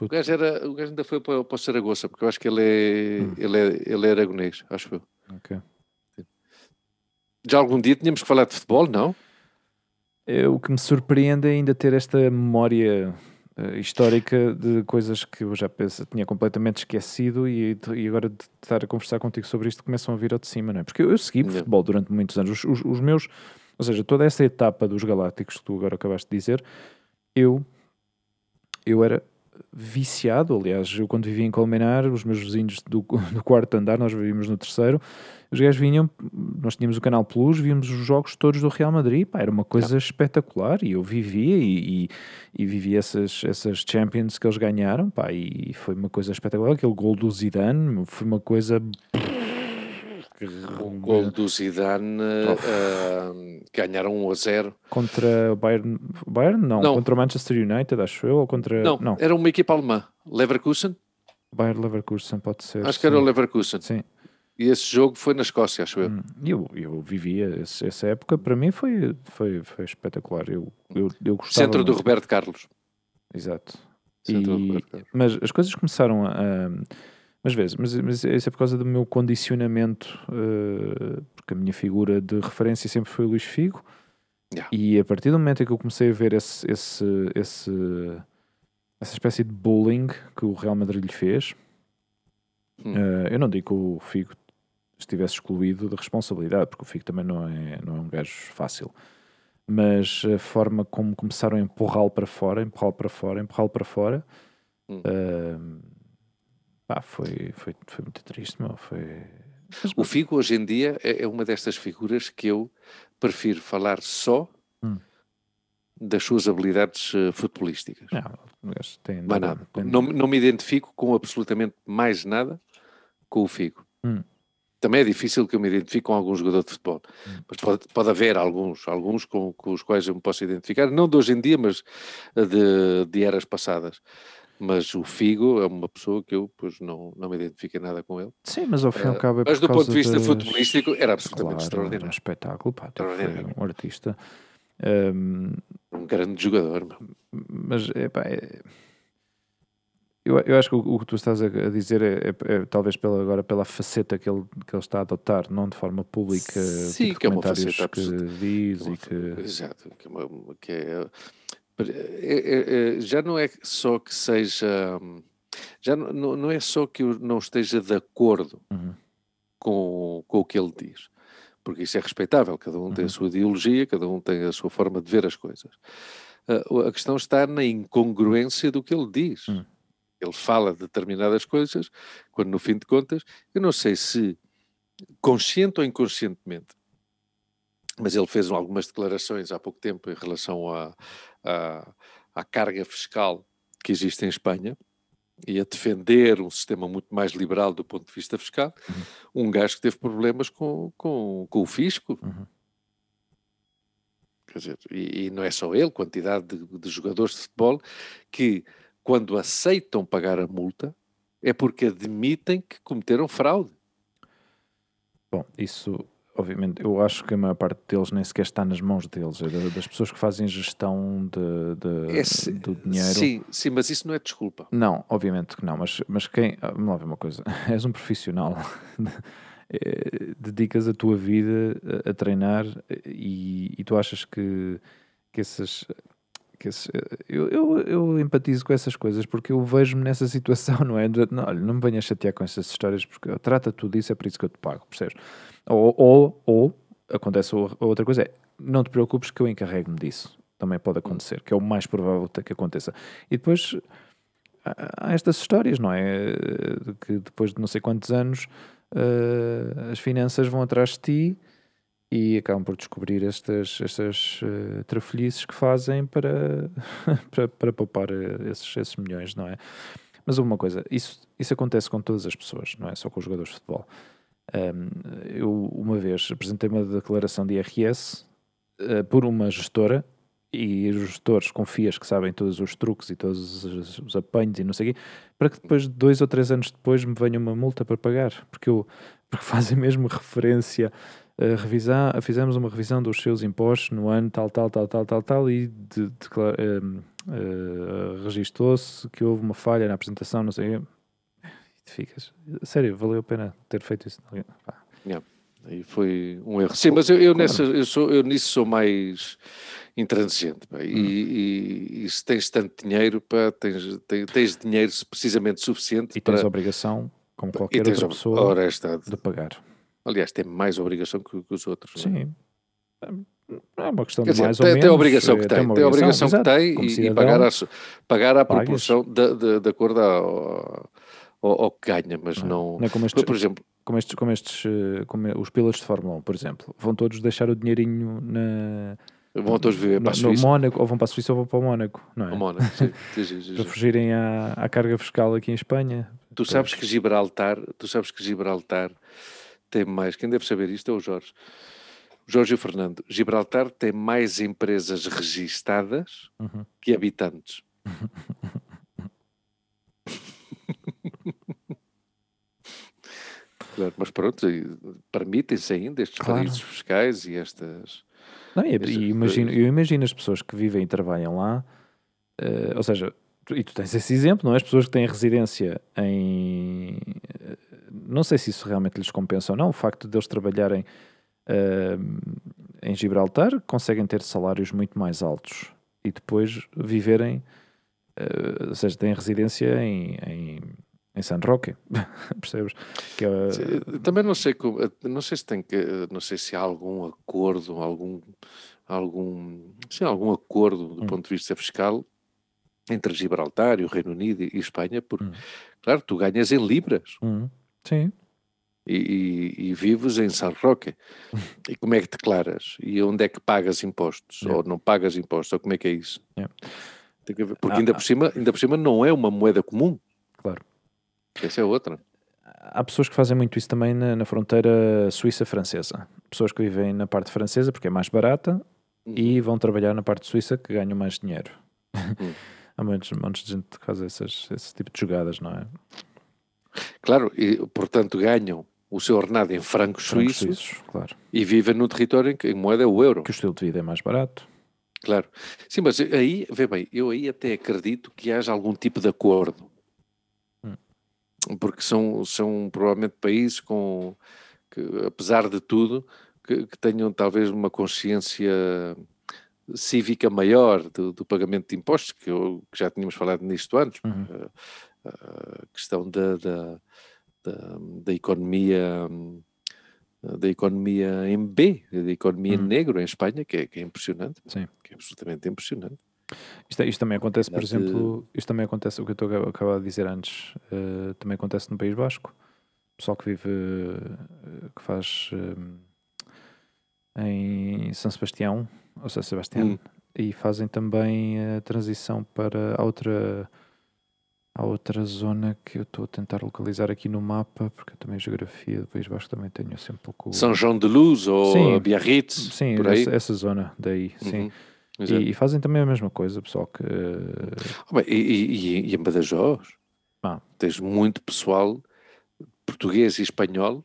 O gajo, era, o gajo ainda foi para, para o Saragoça, porque eu acho que ele é, Hum. ele é, ele é aragonês, acho eu. Ok. Já algum dia tínhamos que falar de futebol, não? É, o que me surpreende é ainda ter esta memória eh, histórica de coisas que eu já penso, tinha completamente esquecido e, e agora de estar a conversar contigo sobre isto começam a vir ao de cima, não é? Porque eu, eu segui Yeah. futebol durante muitos anos. Os, os- os meus, ou seja, toda essa etapa dos Galácticos que tu agora acabaste de dizer, eu, eu era viciado. Aliás, eu quando vivia em Colmenar, os meus vizinhos do, do quarto andar, nós vivíamos no terceiro, os gajos vinham, nós tínhamos o Canal Plus, víamos os jogos todos do Real Madrid, pá, era uma coisa espetacular e eu vivia e, e, e vivia essas, essas Champions que eles ganharam, pá, e foi uma coisa espetacular. Aquele gol do Zidane foi uma coisa. O gol do Zidane ah, ganharam 1 a 0. Contra o Bayern, Bayern não, Não. contra o Manchester United, acho eu, ou contra. Não, não era uma equipa alemã. Leverkusen? Bayern Leverkusen pode ser. Acho que era o sim. Leverkusen. Sim, E esse jogo foi na Escócia, acho eu. Hum, eu, eu vivia esse- essa época, para mim foi, foi, foi espetacular. Eu, eu, eu gostava. Centro do muito. Roberto Carlos. Exato. E- Roberto Carlos. mas as coisas começaram a. a- mas vês, mas, mas isso é por causa do meu condicionamento, eh, porque a minha figura de referência sempre foi o Luís Figo. Yeah. E a partir do momento em que eu comecei a ver esse, esse, esse, essa espécie de bullying que o Real Madrid lhe fez, Hum. eh, eu não digo que o Figo estivesse excluído de responsabilidade, porque o Figo também não é, não é um gajo fácil. Mas a forma como começaram a empurrá-lo para fora, empurrá-lo para fora, empurrá-lo para fora, Hum. eh, pá, foi, foi, foi muito triste, meu. Foi... O Figo hoje em dia é, é uma destas figuras que eu prefiro falar só Hum. das suas habilidades eh, futebolísticas. Não, tem nada- tem- Não, não me identifico com absolutamente mais nada com o Figo. Hum. Também é difícil que eu me identifique com algum jogador de futebol. Hum. Mas pode, pode haver alguns, alguns com, com os quais eu me posso identificar, não de hoje em dia, mas de, de eras passadas. Mas o Figo é uma pessoa que eu pois, não, não me identifico em nada com ele. Sim, mas ao fim e ao Eh, cabo é mas do ponto de vista das- futebolístico era absolutamente Claro, era um extraordinário. espetáculo, pá, Extraordinário. um artista. Ehm, Um grande jogador. meu. mas é, pá, é- eu, eu acho que o, o que tu estás a, dizer é, é- é talvez pela, agora pela faceta que ele, que ele está a adotar, não de forma pública, Sim, tipo que é uma faceta que diz Uma e que. Exato. Que é uma- que é- é- é- é- já não é só que seja. hum, Já não- não, é só que eu não esteja de acordo Uhum, com, com o que ele diz, porque isso é respeitável, cada um tem a Uhum. sua ideologia, cada um tem a sua forma de ver as coisas. Ah, a questão está na incongruência do que ele diz. Hum. Ele fala determinadas coisas, quando no fim de contas, eu não sei se consciente ou inconscientemente mas ele fez algumas declarações há pouco tempo em relação à, à, à carga fiscal que existe em Espanha e a defender um sistema muito mais liberal do ponto de vista fiscal, uhum. um gajo que teve problemas com, com, com o fisco. Uhum. Quer dizer, e, e, não é só ele, quantidade de, de, jogadores de futebol que, quando aceitam pagar a multa, é porque admitem que cometeram fraude. Bom, isso obviamente, eu acho que a maior parte deles nem sequer está nas mãos deles, é das pessoas que fazem gestão de, de Esse, do dinheiro. Sim, sim, mas isso não é desculpa. Não, obviamente que não, mas, mas quem. Ah, vamos lá ver uma coisa: *laughs* és um profissional. *laughs* Eh, dedicas a tua vida a, a treinar e, e, tu achas que, que essas que esse, eu, eu, eu, empatizo com essas coisas porque eu vejo-me nessa *laughs* situação, não é? Não, olha, não me venhas chatear com essas histórias porque trata tudo isso, é por isso que eu te pago, percebes? Ou, ou, ou acontece outra coisa, é não te preocupes que eu encarrego-me disso. Também pode acontecer, que é o mais provável que aconteça. E depois há estas histórias, não é? Que depois de não sei quantos anos uh, as finanças vão atrás de ti e acabam por descobrir estas, estas uh, trafolhices que fazem para, *laughs* para, para poupar esses, esses milhões, não é? Mas uma coisa, isso, isso acontece com todas as pessoas, não é só com os jogadores de futebol. Um, eu, uma vez, apresentei uma declaração de IRS uh, por uma gestora e os gestores confias que sabem todos os truques e todos os, os apanhos e não sei o quê, para que depois, dois ou três anos depois, me venha uma multa para pagar, porque, eu, *laughs* porque fazem mesmo referência revisar, fizemos uma revisão dos seus impostos no ano tal, tal, tal, tal, tal, tal, e de, de, uh, uh, registou-se que houve uma falha na apresentação, não sei ficas. Sério, valeu a pena ter feito isso. Yeah. E foi um erro. Sim, mas eu, eu, nessa, eu, sou, eu nisso sou mais intransigente. Pá. E, hum. e, e, se tens tanto dinheiro, pá, tens, tens, tens dinheiro precisamente suficiente e tens para... obrigação, como qualquer outra pessoa, ora, de pagar. Aliás, tem mais obrigação que, que os outros. É? Sim. É uma questão Quer de mais dizer, ou tem, menos. Tem a obrigação que tem, tem, tem a obrigação que tem e, e, pagar a, pagar a proporção de, de, de acordo ao, ao, ao que ganha, mas não. não, não é como estes, por exemplo, como estes, como estes eh, como os pilotos de Fórmula 1, por exemplo, vão todos deixar o dinheirinho na. Vão todos viver para a Suíça. No Mónaco, ou vão para a Suíça ou vão para o Mónaco, não é? O Mónaco, sim. *laughs* para fugirem à, à carga fiscal aqui em Espanha. Tu sabes que Gibraltar, tu sabes que Gibraltar tem mais, quem deve saber isto é o Jorge. Jorge e o Fernando, Gibraltar tem mais empresas registadas uhum. que habitantes. *laughs* claro, mas pronto, permitem-se ainda estes claro. paraísos fiscais e estas. Não, e, e imagino, eu imagino as pessoas que vivem e trabalham lá, uh, ou seja, e tu tens esse exemplo, não é? As pessoas que têm residência em. Eh, não sei se isso realmente lhes compensa ou não, o facto de eles trabalharem uh, em Gibraltar, conseguem ter salários muito mais altos e depois viverem, uh, ou seja, têm residência em, em em San Roque, *laughs* percebes? Que é... Também não sei como, não sei se tem que, não sei se há algum acordo, algum, algum, sim, algum acordo do hum. ponto de vista fiscal entre Gibraltar e o Reino Unido e Espanha, porque, hum. claro, tu ganhas em libras. Hum. Sim. E, e, e, vives em San Roque. *laughs* e como é que declaras? E onde é que pagas impostos? Yeah. Ou não pagas impostos? Ou como é que é isso? Yeah. Porque ah, ainda, por cima, ainda por cima não é uma moeda comum. Essa é outra. Há pessoas que fazem muito isso também na, na fronteira suíça-francesa. Pessoas que vivem na parte francesa porque é mais barata uhum. e vão trabalhar na parte suíça que ganham mais dinheiro. Uhum. *laughs* Há muitos, montes de gente que faz essas, esse tipo de jogadas, não é? Claro, e portanto ganham o seu ordenado em francos, francos suíços, suíços claro. e vivem num território em que em moeda é o euro. Que o estilo de vida é mais barato. Claro. Sim, mas aí, vê bem, eu aí até acredito que haja algum tipo de acordo porque são, são provavelmente países com, que, apesar de tudo, que, que tenham talvez uma consciência cívica maior do, do pagamento de impostos, que, eu, que, já tínhamos falado nisto antes, uhum. a, a, questão da, da, da, da, economia da economia em B, da economia uhum. negro em Espanha, que é, que é impressionante, Sim. que é absolutamente impressionante. Isto, isto, também acontece, por exemplo, isto também acontece, o que eu estou a acabar de dizer antes, uh, também acontece no País Basco. O pessoal que vive, uh, que faz, uh, em São Sebastião, ou São Sebastião, Hum. e fazem também a transição para a outra, a outra zona que eu estou a tentar localizar aqui no mapa, porque eu também a geografia do País Basco também tenho assim um pouco... São João de Luz ou Sim. Biarritz, Sim, por aí. essa, essa zona daí, sim. Uhum. Exato. E, e fazem também a mesma coisa, pessoal, que... Ah, bem, E, e- e- em Badajoz Ah. tens muito pessoal português e espanhol,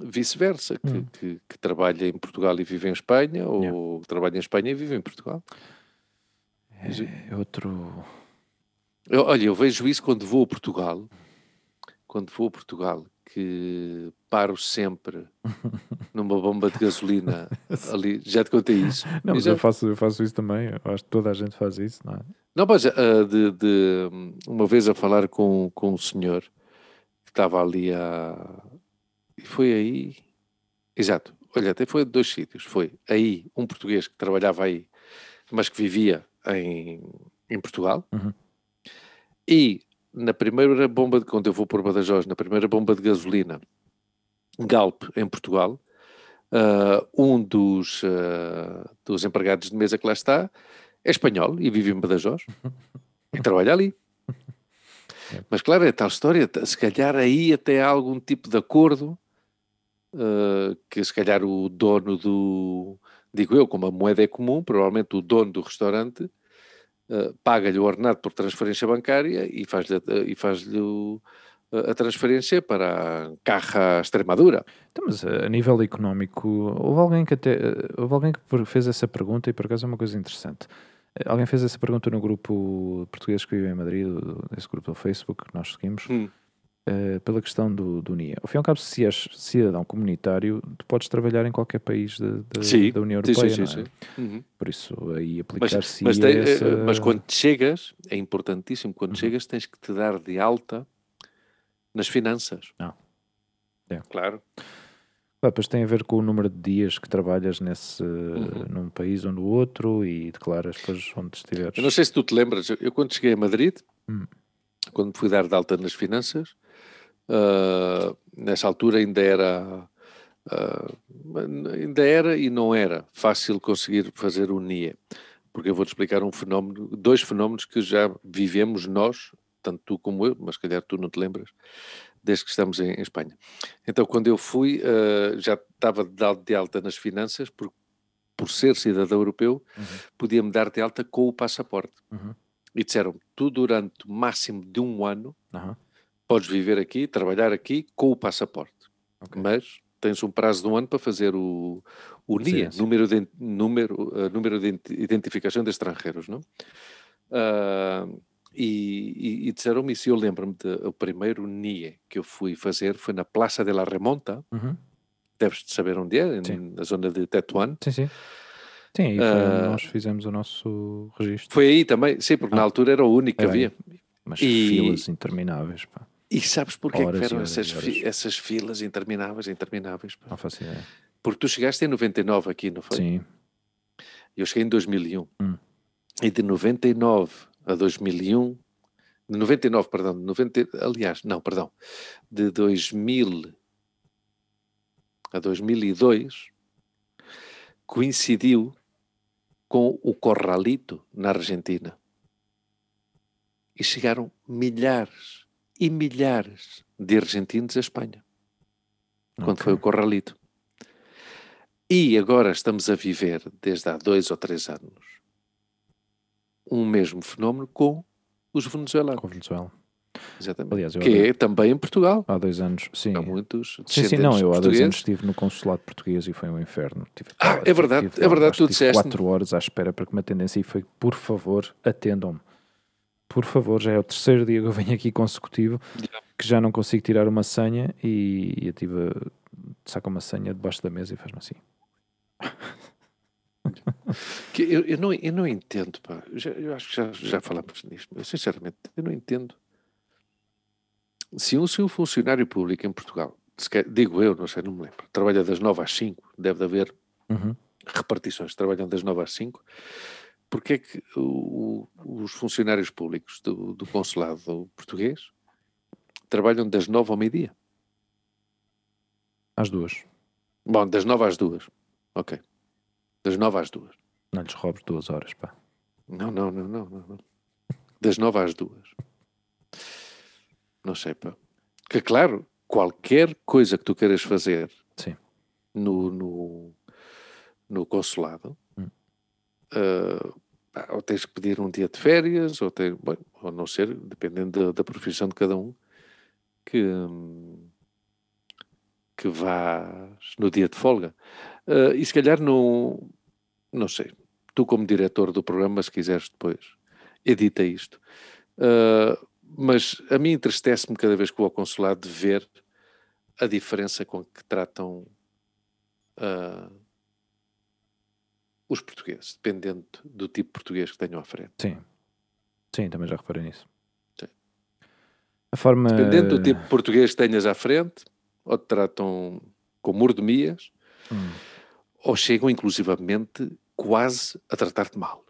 vice-versa, que, Hum. que- que trabalha em Portugal e vive em Espanha, ou trabalha em Espanha e vive em Portugal. é outro... Eu- olha, eu vejo isso quando vou a Portugal, quando vou a Portugal, que paro sempre *laughs* numa bomba de gasolina *laughs* ali. Já te contei isso. Não, mas eu Exato. faço, eu faço isso também, eu acho que toda a gente faz isso, não é? Não, mas ah, de, de, hum, uma vez a falar com, com um senhor que estava ali a. E foi aí. Exato. Olha, até foi de dois sítios. Foi aí um português que trabalhava aí, mas que vivia em, em Portugal. Uhum. E na primeira bomba de. Quando eu vou por Badajoz, na primeira bomba de gasolina, Galp, em Portugal, ah, um dos, ah, dos empregados de mesa que lá está é espanhol e vive em Badajoz *laughs* e trabalha ali. Mas claro, é tal história, t- se calhar aí até há algum tipo de acordo ah, que se calhar o dono do, digo eu, como a moeda é comum, provavelmente o dono do restaurante ah, paga-lhe o ordenado por transferência bancária e faz-lhe a- e faz-lhe o- a a transferência para a Caja Extremadura. Então, mas a nível económico, houve alguém que até houve alguém que fez essa pergunta e por acaso é uma coisa interessante. Eh, Alguém fez essa pergunta no grupo português que vive em Madrid, desse grupo do Facebook que nós seguimos, Hum. Eh, pela questão do, do NIA. Ao fim e ao cabo, se és cidadão comunitário, tu podes trabalhar em qualquer país de- de- Sim, da União Europeia, sim, sim, não é? sim. Uhum. Por isso, aí Mas, aplicar-se mas, tem- essa... eh, mas quando chegas, é importantíssimo, quando Uhum. chegas tens que te dar de alta nas finanças. Ah. É. Claro. Claro, depois tem a ver com o número de dias que trabalhas nesse, Uhum. num país ou no outro e declaras depois onde estiveres. Eu não sei se tu te lembras, eu- quando cheguei a Madrid, Hum. quando me fui dar de alta nas finanças, ah, nessa altura ainda era, ah, ainda era e não era fácil conseguir fazer o NIE, porque eu vou-te explicar um fenómeno, dois fenómenos que já vivemos nós, tanto tu como eu, mas calhar tu não te lembras, desde que estamos em, em Espanha. Então, quando eu fui, ah, já estava de al- de alta nas finanças, por, por ser cidadão europeu, Uhum. podia-me dar de alta com o passaporte. Uhum. E disseram tu durante o máximo de um ano Aham, podes viver aqui, trabalhar aqui com o passaporte. ok. Mas tens um prazo de um ano para fazer o, o NIA, número de, número, eh, número de ident- identificação de estrangeiros, não? Ah, e, e, e disseram-me isso, eu lembro-me de- o primeiro NIE que eu fui fazer foi na Praça de la Remonta, Uhum. deves de saber onde é, Sim. na zona de Tetuán. Sim, sim. Sim, aí Ah, nós fizemos o nosso registro. Foi aí também, sim, porque na Ah. altura era o único que havia. Mas E- filas intermináveis, pá. E sabes porquê que Horas e eram horas essas, fi- essas filas intermináveis, intermináveis? pá? Não faço ideia. Porque tu chegaste em 99 aqui, não foi? Sim. Eu cheguei em 2001. Hum. E de 99 a 2001, de 99, perdão, de 90, aliás, não, perdão, de 2000 a 2002, coincidiu com o Corralito na Argentina. E chegaram milhares e milhares de argentinos à Espanha quando Ok. foi o Corralito. E agora estamos a viver, desde há dois ou três anos, um mesmo fenómeno com os venezuelanos. Com a Venezuela. Exatamente. Aliás, que é também em Portugal. há dois anos, sim. Há muitos Sim, sim, não, eu há dois anos estive no consulado português e foi um inferno. Tive, Ah, é verdade, é verdade, tu tive disseste. quatro horas à espera para que me atendessem e foi, por favor, atendam-me. Por favor, já é o terceiro dia que eu venho aqui consecutivo Yeah. que já não consigo tirar uma senha e, e eu tive, saca uma senha debaixo da mesa e faz-me assim. Que eu, eu não, eu não entendo, pá. Já- eu acho que já, já falámos nisto. Eu, sinceramente, eu não entendo. Se um, se um funcionário público em Portugal, quer- digo eu, não sei, não me lembro, trabalha das 9 às 5, deve de haver Uhum. repartições, trabalham das 9 às 5, porque é que o- os funcionários públicos do, do consulado português trabalham das 9 ao meio-dia? Às duas. Bom, das 9 às 2. Ok. Das nove às duas. Não lhes roubes duas horas, pá. Não, não, não, não, não. não. Das nove às duas. Não sei, pá. Que claro, qualquer coisa que tu queiras fazer Sim. no, no, no consulado, Hum. Pá, ou tens que pedir um dia de férias, ou, tem, bem, ou não ser, dependendo da, da profissão de cada um, que, que vás no dia de folga. Ah, e se calhar não, não sei, tu como diretor do programa, se quiseres depois, edita isto. Ah, mas a mim entristece-me cada vez que vou ao consulado de ver a diferença com que tratam ah, os portugueses, dependendo do tipo de português que tenham à frente. Sim. Sim, também já reparei nisso. Sim. A forma. Dependendo do tipo de português que tenhas à frente, ou te tratam com mordomias, Hum. ou chegam inclusivamente quase a tratar-te mal.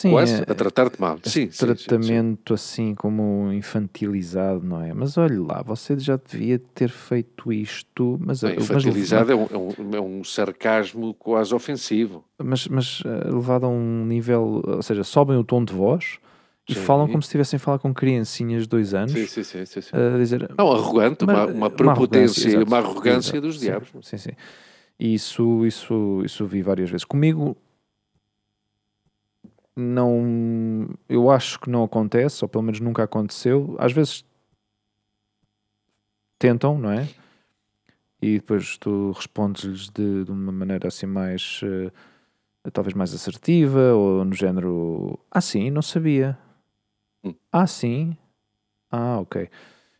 Sim, quase é- a tratar-te mal. Sim, sim, sim, sim. tratamento assim como infantilizado, não é? Mas olhe lá, você já devia ter feito isto, mas, Bem, mas- infantilizado é um, é, um, é um sarcasmo quase ofensivo. mas, mas, eh, levado a um nível, ou seja, sobem o tom de voz e Sim. falam como se estivessem a falar com criancinhas de dois anos, Sim, sim, sim. sim, sim. a dizer Não, arrogante, uma, Mas, uma eh, prepotência, uma arrogância dos diabos. Sim, sim. E isso, isso, isso vi várias vezes. Comigo, não. Eu acho que não acontece, ou pelo menos nunca aconteceu. Às vezes tentam, não é? E depois tu respondes-lhes de, de uma maneira assim mais. eh, talvez mais assertiva, ou no género. Ah, sim, não sabia. Hum. Ah, sim. Ah, ok.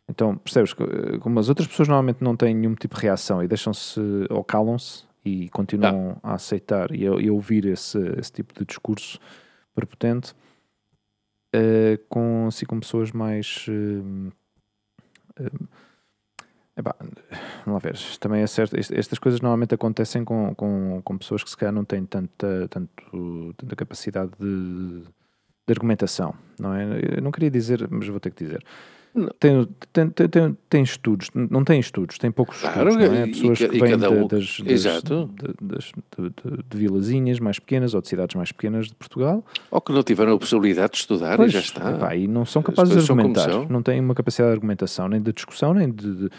Então, percebes que eh, como as outras pessoas normalmente não têm nenhum tipo de reação e deixam-se ou calam-se e continuam a aceitar e a, e a ouvir esse, esse tipo de discurso prepotente, eh, com assim com pessoas mais. eh, eh, epá, vamos ver, também é certo, est- estas coisas normalmente acontecem com, com, com pessoas que se calhar não têm tanta, tanto, tanta capacidade de, de argumentação, não é? Eu não queria dizer, mas vou ter que dizer. Tem, tem, tem, tem, estudos, não tem estudos, tem poucos Claro, estudos, não é? Pessoas e que vêm um- das, das, Exato. de, das- de, de- de vilazinhas mais pequenas ou de cidades mais pequenas de Portugal Ou que não tiveram a possibilidade de estudar Pois, e já está. epá, e não são capazes de argumentar, não têm uma capacidade de argumentação, nem de discussão, nem de, de-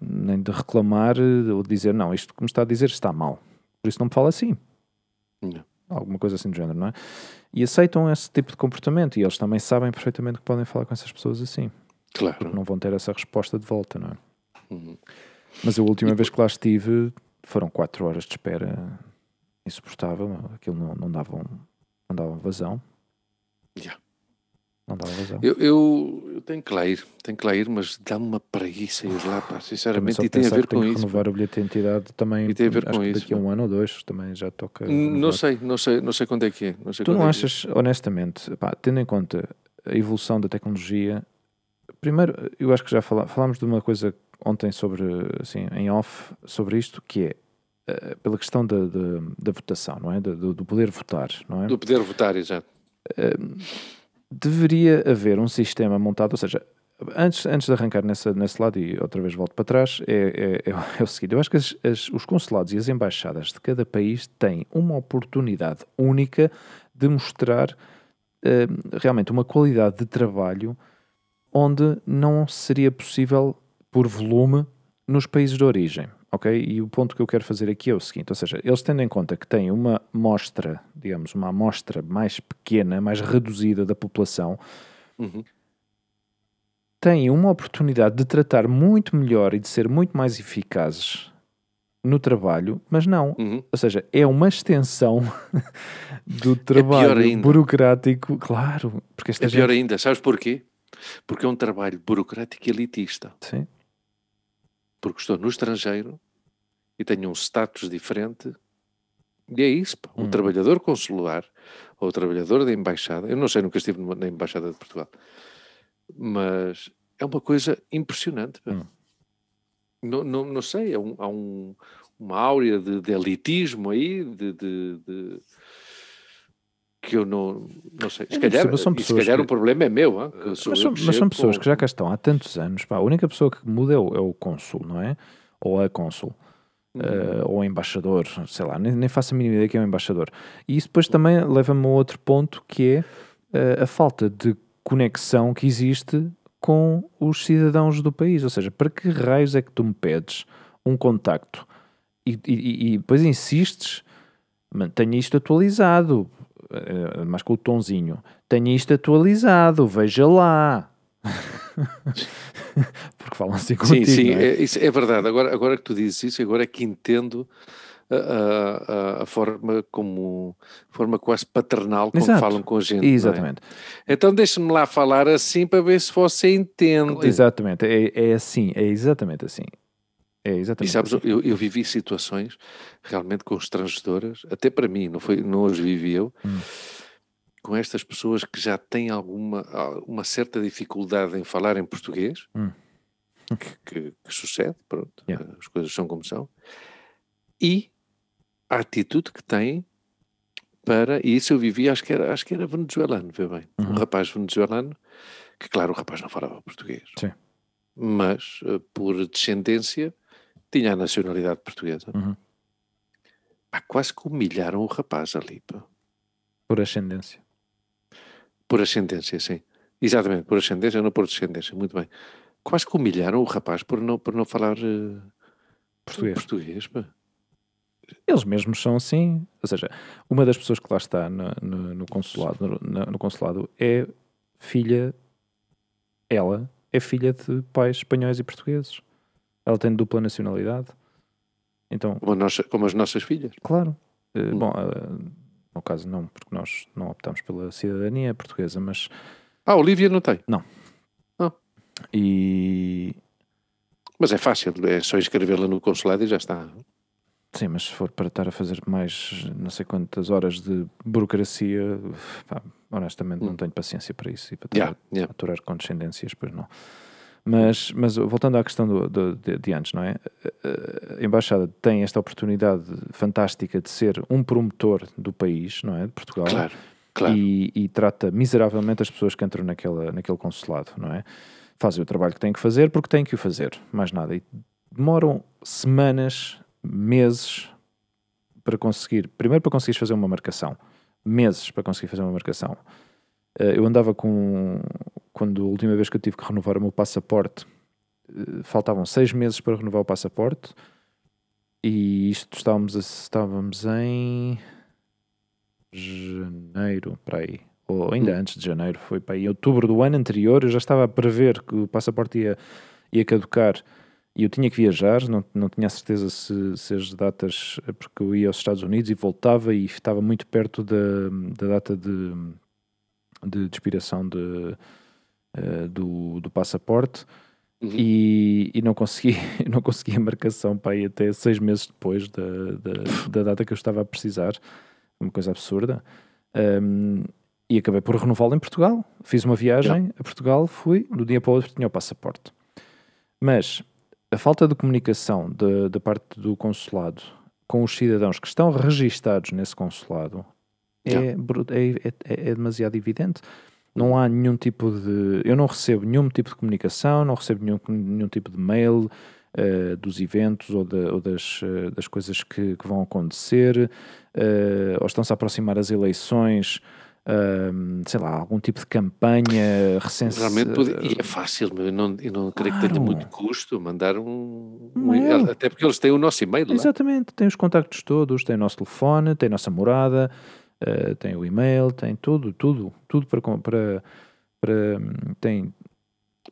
nem de reclamar eh, ou de dizer não, isto que me está a dizer está mal. Por isso não me fala assim. Não. Alguma coisa assim do género, não é? E aceitam esse tipo de comportamento e eles também sabem perfeitamente que podem falar com essas pessoas assim, Claro. porque não vão ter essa resposta de volta, não é? Uhum. Mas a última vez que lá estive foram quatro horas de espera insuportável, aquilo não, não dava um- não dava vazão. Yeah. Não dava vazão. Eu, eu, eu tenho que lá ir, tenho que lá ir, mas dá-me uma preguiça ir lá, pá, sinceramente, e tem a ver com isso. renovar o bilhete de identidade também. E tem a ver acho com que isso, Daqui a um ano ou dois também já toca. Não sei, não sei, não sei quando é que é. Não Tu não é que é. achas, honestamente, pá, tendo em conta a evolução da tecnologia, primeiro, eu acho que já falá- falámos de uma coisa ontem sobre, assim, em off, sobre isto, que é eh, pela questão da, da, da votação, não é? Do, do poder votar, não é? Do poder votar, exato. Deveria haver um sistema montado, ou seja, antes, antes de arrancar nessa, nesse lado e outra vez volto para trás, é, é, é, é o seguinte: eu acho que as- as- os consulados e as embaixadas de cada país têm uma oportunidade única de mostrar eh, realmente uma qualidade de trabalho onde não seria possível por volume nos países de origem. Ok? E o ponto que eu quero fazer aqui é o seguinte: ou seja, eles tendo em conta que têm uma mostra, digamos, uma amostra mais pequena, mais reduzida da população, Uhum. têm uma oportunidade de tratar muito melhor e de ser muito mais eficazes no trabalho, mas não. Uhum. Ou seja, é uma extensão *laughs* do trabalho ainda. burocrático, claro, porque esta É pior gente- ainda, sabes porquê? Porque é um trabalho burocrático elitista. Sim, Porque estou no estrangeiro e tenho um status diferente. E é isso, pá. Um Hum. trabalhador consular ou o trabalhador da embaixada, eu não sei, nunca estive na embaixada de Portugal, mas é uma coisa impressionante. Hum. Não, não, não sei, é um- há um- uma áurea de, de elitismo aí, de, de- de- que eu não, não sei. Se Eu não calhar, percebo, se calhar que- o problema é meu. sou mas são, mas são pessoas com- que já cá estão há tantos anos. Pá, a única pessoa que muda é o, é o cônsul, não é? Ou a cônsul. uh, ou embaixador, sei lá, nem, nem faço a mínima ideia que é um embaixador. E isso depois também leva-me a outro ponto que é uh, a falta de conexão que existe com os cidadãos do país. Ou seja, para que raios é que tu me pedes um contacto e, e, e depois insistes, mantenha isto atualizado, uh, mais com o tonzinho, tenha isto atualizado, veja lá. *laughs* Porque falam assim contigo, Sim, sim, é? é, isso é verdade. Agora, agora que tu dizes isso, agora é que entendo a, a, a forma como forma quase paternal como Exato. falam com a gente. é? Exatamente. Então deixa-me lá falar assim para ver se você entende. Exatamente, é, é assim, é exatamente assim. É E exatamente sabes, assim. eu, eu vivi situações realmente constrangedoras, até para mim, não, foi, não as vivi eu, Hum. com estas pessoas que já têm alguma uma certa dificuldade em falar em português, Hum. que, que- que sucede, pronto, Yeah. as coisas são como são, e a atitude que têm para, e isso eu vivi, acho que era, acho que era venezuelano, vê bem, um Uhum. rapaz venezuelano, que claro, o rapaz não falava português, Sim. mas eh, por descendência tinha a nacionalidade portuguesa. Uhum. Pá, quase que humilharam o rapaz ali, pá. Por ascendência. por ascendência, sim. Exatamente, por ascendência, não por descendência, muito bem. Quase que humilharam o rapaz por não, por não falar eh, Português. português. pá. Eles mesmos são assim. Ou seja, uma das pessoas que lá está no, no- no consulado, no, no consulado é filha, ela é filha de pais espanhóis e portugueses. Ela tem dupla nacionalidade. Então, Como, a nossa- como as nossas filhas. claro. eh, Hum. Bom, eh, no caso não, porque nós não optamos pela cidadania portuguesa, mas Ah, a Olívia não tem. e Mas é fácil, é só inscrevê-la no consulado e já está. sim, mas se for para estar a fazer mais não sei quantas horas de burocracia, pá, honestamente não Hum. tenho paciência para isso e para estar Yeah, yeah. aturar condescendências, pois não. Mas, mas voltando à questão do, do- de, de antes, não é? A- Embaixada tem esta oportunidade fantástica de ser um promotor do país, não é? De Portugal. Claro, claro. E, e trata miseravelmente as pessoas que entram naquela, naquele consulado, não é? Fazem o trabalho que têm que fazer porque têm que o fazer, mais nada. E demoram semanas, meses para conseguir, primeiro para conseguires fazer uma marcação, meses para conseguir fazer uma marcação. Eh, Eu andava com, quando a última vez que eu tive que renovar o meu passaporte, eh, faltavam seis meses para renovar o passaporte e isto estávamos, a- estávamos em janeiro, para aí, ou ainda Hum. antes de janeiro, foi para aí, em outubro do ano anterior, eu já estava a prever que o passaporte ia, ia caducar. E eu tinha que viajar, não, não tinha a certeza se, se as datas, porque eu ia aos Estados Unidos e voltava e estava muito perto da, da data de, de, de expiração de, eh, do, do passaporte Uhum. e, e não consegui *laughs* não consegui a marcação para ir até seis meses depois da, da, da data que eu estava a precisar. Uma coisa absurda. Um, e acabei por renová-lo em Portugal. Fiz uma viagem a Portugal fui, do dia para o outro tinha o passaporte. Mas a falta de comunicação da- parte do consulado com os cidadãos que estão registados nesse consulado é, Yeah. é, é- é demasiado evidente não há nenhum tipo de. Eu não recebo nenhum tipo de comunicação, não recebo nenhum, nenhum tipo de mail eh, dos eventos ou, da- ou das, eh, das coisas que, que vão acontecer, eh, ou estão-se a aproximar as eleições, ahm, sei lá, algum tipo de campanha recente. Realmente, e é fácil, eu não, eu não creio que tenha Claro. muito custo mandar um, um e-mail, até porque eles têm o nosso e-mail lá. Exatamente, tem os contactos todos, tem o nosso telefone, tem a nossa morada, eh, tem o e-mail, tem tudo, tudo, tudo para. para, para tem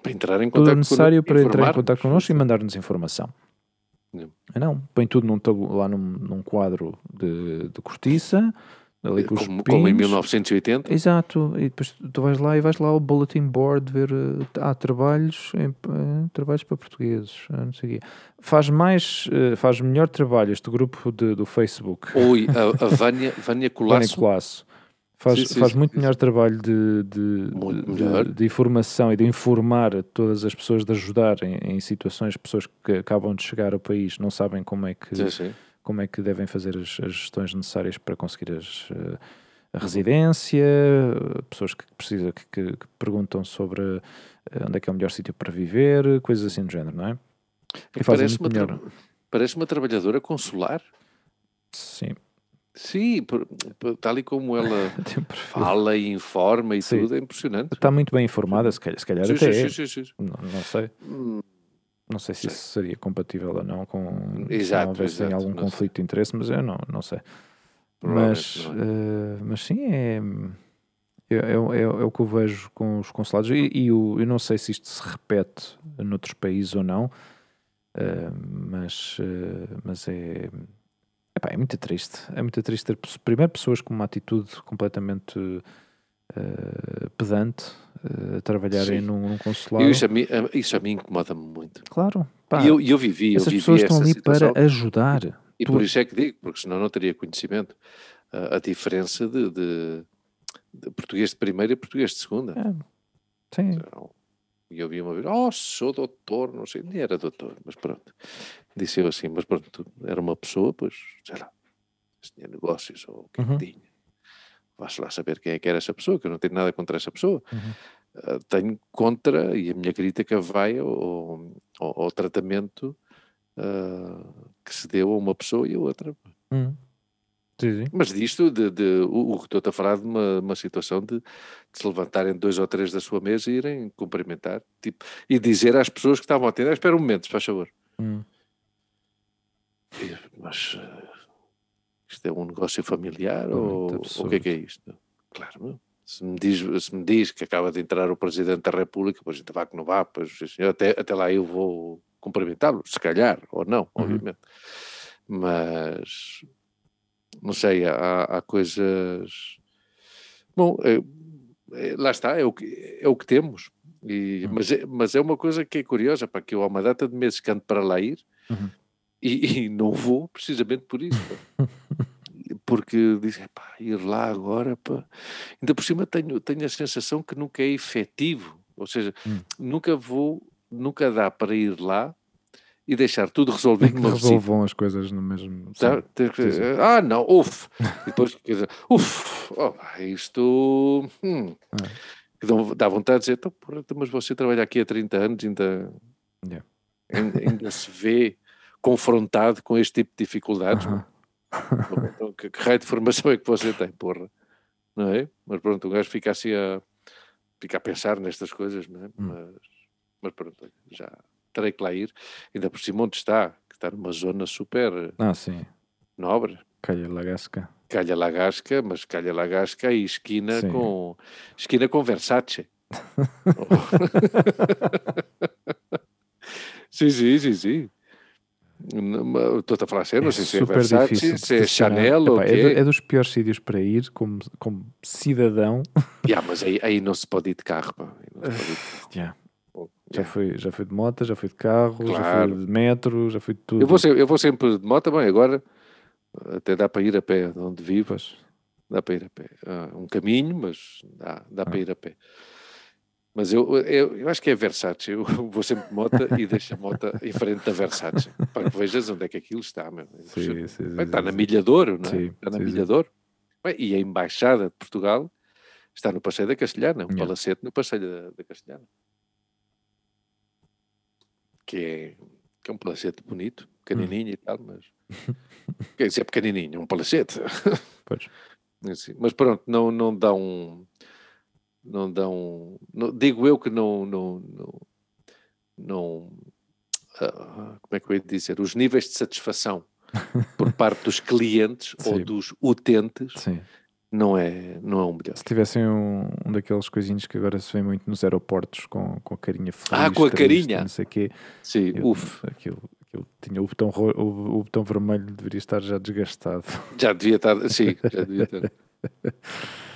Para entrar em tudo contato necessário para entrar em contato connosco e mandar-nos informação. Não. Ah, Não, põe tudo num, lá num, num quadro de, de cortiça, ali com os como, como em pins. 1980. Exato, e depois tu vais lá e vais lá ao bulletin board ver eh, há trabalhos, em, eh, trabalhos para portugueses, ah, não sei o quê. Faz mais, eh, faz melhor trabalho este grupo de- do Facebook, Oi, a, a Vânia, *laughs* Vânia Vânia Colasso. Colasso. Faz, Sim, sim, faz sim, muito melhor trabalho de, de, de- de informação e de informar todas as pessoas, de ajudar em, em situações, pessoas que acabam de chegar ao país, não sabem como é que. Como é que devem fazer as, as gestões necessárias para conseguir as, eh, a residência, pessoas que, precisam, que, que- que perguntam sobre eh, onde é que é o melhor sítio para viver, coisas assim do género, não é? E fazem Parece-me muito a melhor. Parece uma trabalhadora consular. Sim. Sim, tal e como ela *laughs* fala e informa e Sim. tudo, é impressionante. Está muito bem informada, se calhar, se calhar Sim, até sim, é. sim, sim, sim. Não, não sei. Não sei se isso seria compatível ou não com Exato, não houvesse exato, algum conflito de interesse, mas eu não, não sei. Mas, eh, mas sim, é, é, é, é- o que eu vejo com os consulados. E, e o- eu não sei se isto se repete noutros países ou não, eh, mas, eh, mas é, epá, é muito triste. É muito triste ter primeiro pessoas com uma atitude completamente pedante a trabalharem num, num consulado. isso a mim, a- isso a mim incomoda-me muito. Claro, pá, E eu, eu vivi, eu vivi pessoas estão essa ali situação. para ajudar. E tu- por isso é que digo, porque senão não teria conhecimento. A, a diferença de, de- de português de primeira e português de segunda. É, sim, Então, E eu vi uma vez, oh, sou doutor, não sei, nem era doutor, mas pronto. Disse eu assim, mas pronto, era uma pessoa, pois, sei lá, tinha negócios ou o que é que Uhum. tinha. Vais lá saber quem é que era essa pessoa, que eu não tenho nada contra essa pessoa. Uhum. Ah, tenho contra, e a minha crítica vai ao, ao- ao tratamento ah, que se deu a uma pessoa e a outra. Hum. Sim, sim. Mas disto, de, de- o, o que estou a falar de uma, uma situação de, de se levantarem dois ou três da sua mesa e irem cumprimentar tipo, e dizer às pessoas que estavam a atender: espera um momento, se faz favor. Hum. E, Mas isto é um negócio familiar ou o que é que é isto? Claro, não. Se me, diz, se me diz que acaba de entrar o Presidente da República, pois então vá que não vá, pois senhor, até, até lá eu vou cumprimentá-lo, se calhar, ou não, Uhum. obviamente. Mas não sei, há, há coisas. Bom, é- é- lá está, é o que, é o que temos. E, Hum. mas, é, mas é uma coisa que é curiosa, para que eu há uma data de meses que ando para lá ir Uhum. *laughs* e, e não vou precisamente por isso. pá. *laughs* Porque dizem, pá, ir lá agora, pá. ainda por cima tenho, tenho a sensação que nunca é efetivo, ou seja, Hum. nunca vou, nunca dá para ir lá e deixar tudo resolvido que numa visita. resolvam as coisas no mesmo. Tá? Ah, não, uf. E depois, quer dizer, uf, oh, isto. hum, É. que dá vontade de dizer, então, mas você trabalha aqui há 30 anos, ainda, Yeah. ainda, ainda se vê confrontado com este tipo de dificuldades. Aham. Então, que, que raio de formação é que você tem, porra? Não é? Mas pronto, o gajo fica assim a, fica a pensar nestas coisas, não é? Hum. Mas, mas pronto, já terei que lá ir. Ainda por cima onde está, que está numa zona super Ah, sim. nobre. Calha Lagasca. Calha Lagasca, mas Calha Lagasca e esquina Sim. com esquina com Versace. *laughs* *laughs* sim, sim, sim, sim. Estou-te a falar sério, não sei se é super Versace, difícil se é. Chanel ou quê. é, do- é dos piores sítios para ir como, como cidadão. *laughs* Yeah, mas aí, aí não se pode ir de carro. Pá. Ir de carro. Yeah. Já, yeah. fui, já fui de moto, já fui de carro, já Claro. fui de metro, já fui de tudo. Eu, vou sempre, eu vou sempre de moto, bem, agora até dá para ir a pé de onde vivo, Pois. dá para ir a pé. Ah, um caminho, mas dá, dá para Ah. ir a pé. Mas eu, eu, eu acho que é Versace. Eu *laughs* vou sempre de moto e deixo a moto em frente da Versace. Para que vejas onde é que aquilo está. Meu. Sim, sim, sim, Bem, está sim, na sim. Milha de Ouro, não é? Sim, está na sim, Milha sim. de Ouro. Bem, e a Embaixada de Portugal está no Passeio da Castelhana, um Yeah. palacete no Passeio da, da Castelhana. Que é, que é um palacete bonito, pequenininho e tal, mas... *laughs* Quer dizer, pequenininho, é um palacete. Pois. *laughs* Assim, mas pronto, não, não dão. Não dão. não- digo eu que não. Não. não, não, ah, como é que eu ia dizer? Os níveis de satisfação *laughs* por parte dos clientes ou dos utentes Sim. não é, não é o melhor. Se tivessem um, um daqueles coisinhos que agora se vê muito nos aeroportos com, com a carinha feliz, Ah, com a triste, carinha. Não sei o quê. Sim, Eu- uf, Aquilo, aquilo tinha o botão, o, o botão vermelho deveria estar já desgastado. já devia estar. Sim, já devia estar. *laughs*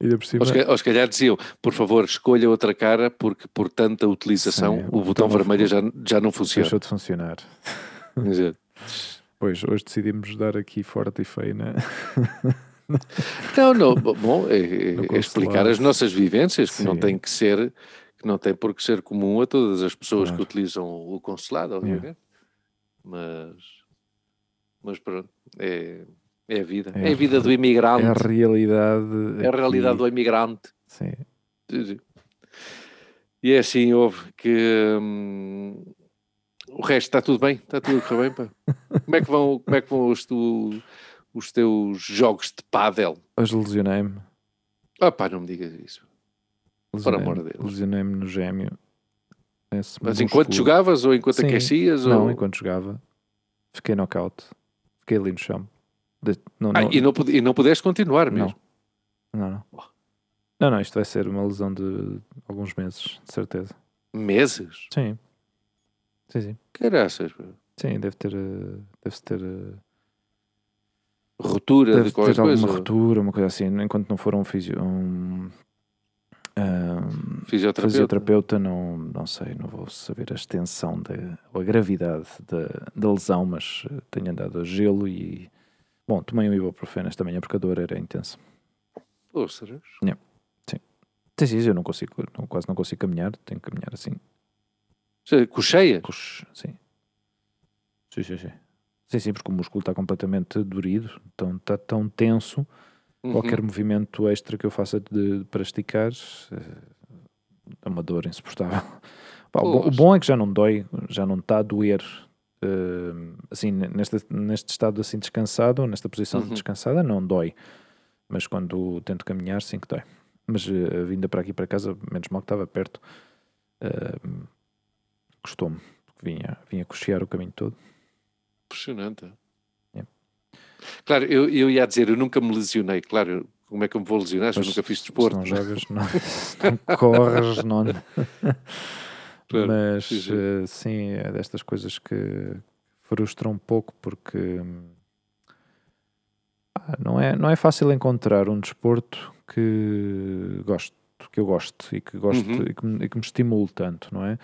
Ainda por cima. Ou se, calhar, diziam, por favor, escolha outra cara, porque por tanta utilização Sim, o o botão botão vermelho já, já não funciona. Deixou de funcionar. *laughs* Pois, hoje decidimos dar aqui forte e feio, né? *laughs* Não, não, bo- bom, é, é- é explicar as nossas vivências, que não Sim. tem que ser, que não tem por que ser comum a todas as pessoas Claro. que utilizam o consulado, obviamente. Mas, mas pronto, é, é a vida. É É, a vida do imigrante. É a realidade. É a realidade aqui. do imigrante. Sim. E é assim, houve que hum, O resto está tudo bem? Está tudo bem, pá? *laughs* Como é que vão, como é que vão os, tu, os teus jogos de pádel? Hoje lesionei-me. Ah pá, não me digas isso. Por amor de Deus. Lesionei-me no gêmeo. Esse Mas enquanto jogavas ou enquanto Sim. aquecias? Não, ou... enquanto jogava. Fiquei knockout. Fiquei ali no chão. De- Não, Ah, não, e, não, e não pudeste continuar não. mesmo? Não, não. Não, não, isto vai ser uma lesão de alguns meses, de certeza. Meses? Sim. Sim, sim. Caraças. Sim, deve ter. eh, Deve ter. eh, Ruptura Deve de qualquer ter alguma coisa? ruptura, uma coisa assim, enquanto não for um, fisio, um, um Fisioterapeuta? fisioterapeuta, não, não sei, não vou saber a extensão de, ou a gravidade da, da lesão, mas eh, tenho andado a gelo e. Bom, tomei um ibuprofeno esta manhã porque a dor era intensa. Ostras. Sim, sim, eu não consigo, não- quase não consigo caminhar, tenho que caminhar assim, Cocheia? Puxa, sim. Sim, sim, sim. Sim, sim, porque o músculo está completamente dorido, então está tão tenso. Uhum. Qualquer movimento extra que eu faça de, para esticar eh, é uma dor insuportável. Pá, o, bom, o bom é que já não dói, já não está a doer. Eh, assim, neste, neste estado assim descansado, nesta posição Uhum. descansada, não dói. Mas quando tento caminhar, sim que dói. Mas eh, a vinda para aqui para casa, menos mal que estava perto, eh, gostou-me. porque Vinha, vinha cochear o caminho todo. Impressionante. Yeah. Claro, eu, eu ia dizer, eu nunca me lesionei. Claro, como é que eu me vou lesionar se eu nunca fiz desporto? Se não jogas, não, se *laughs* não corres, não. *laughs* Claro, Mas sim, sim. eh, sim, é destas coisas que frustram um pouco porque pá, não, é, não é fácil encontrar um desporto que gosto, que eu gosto e que gosto Uhum. e, que e que me estimule tanto, não é?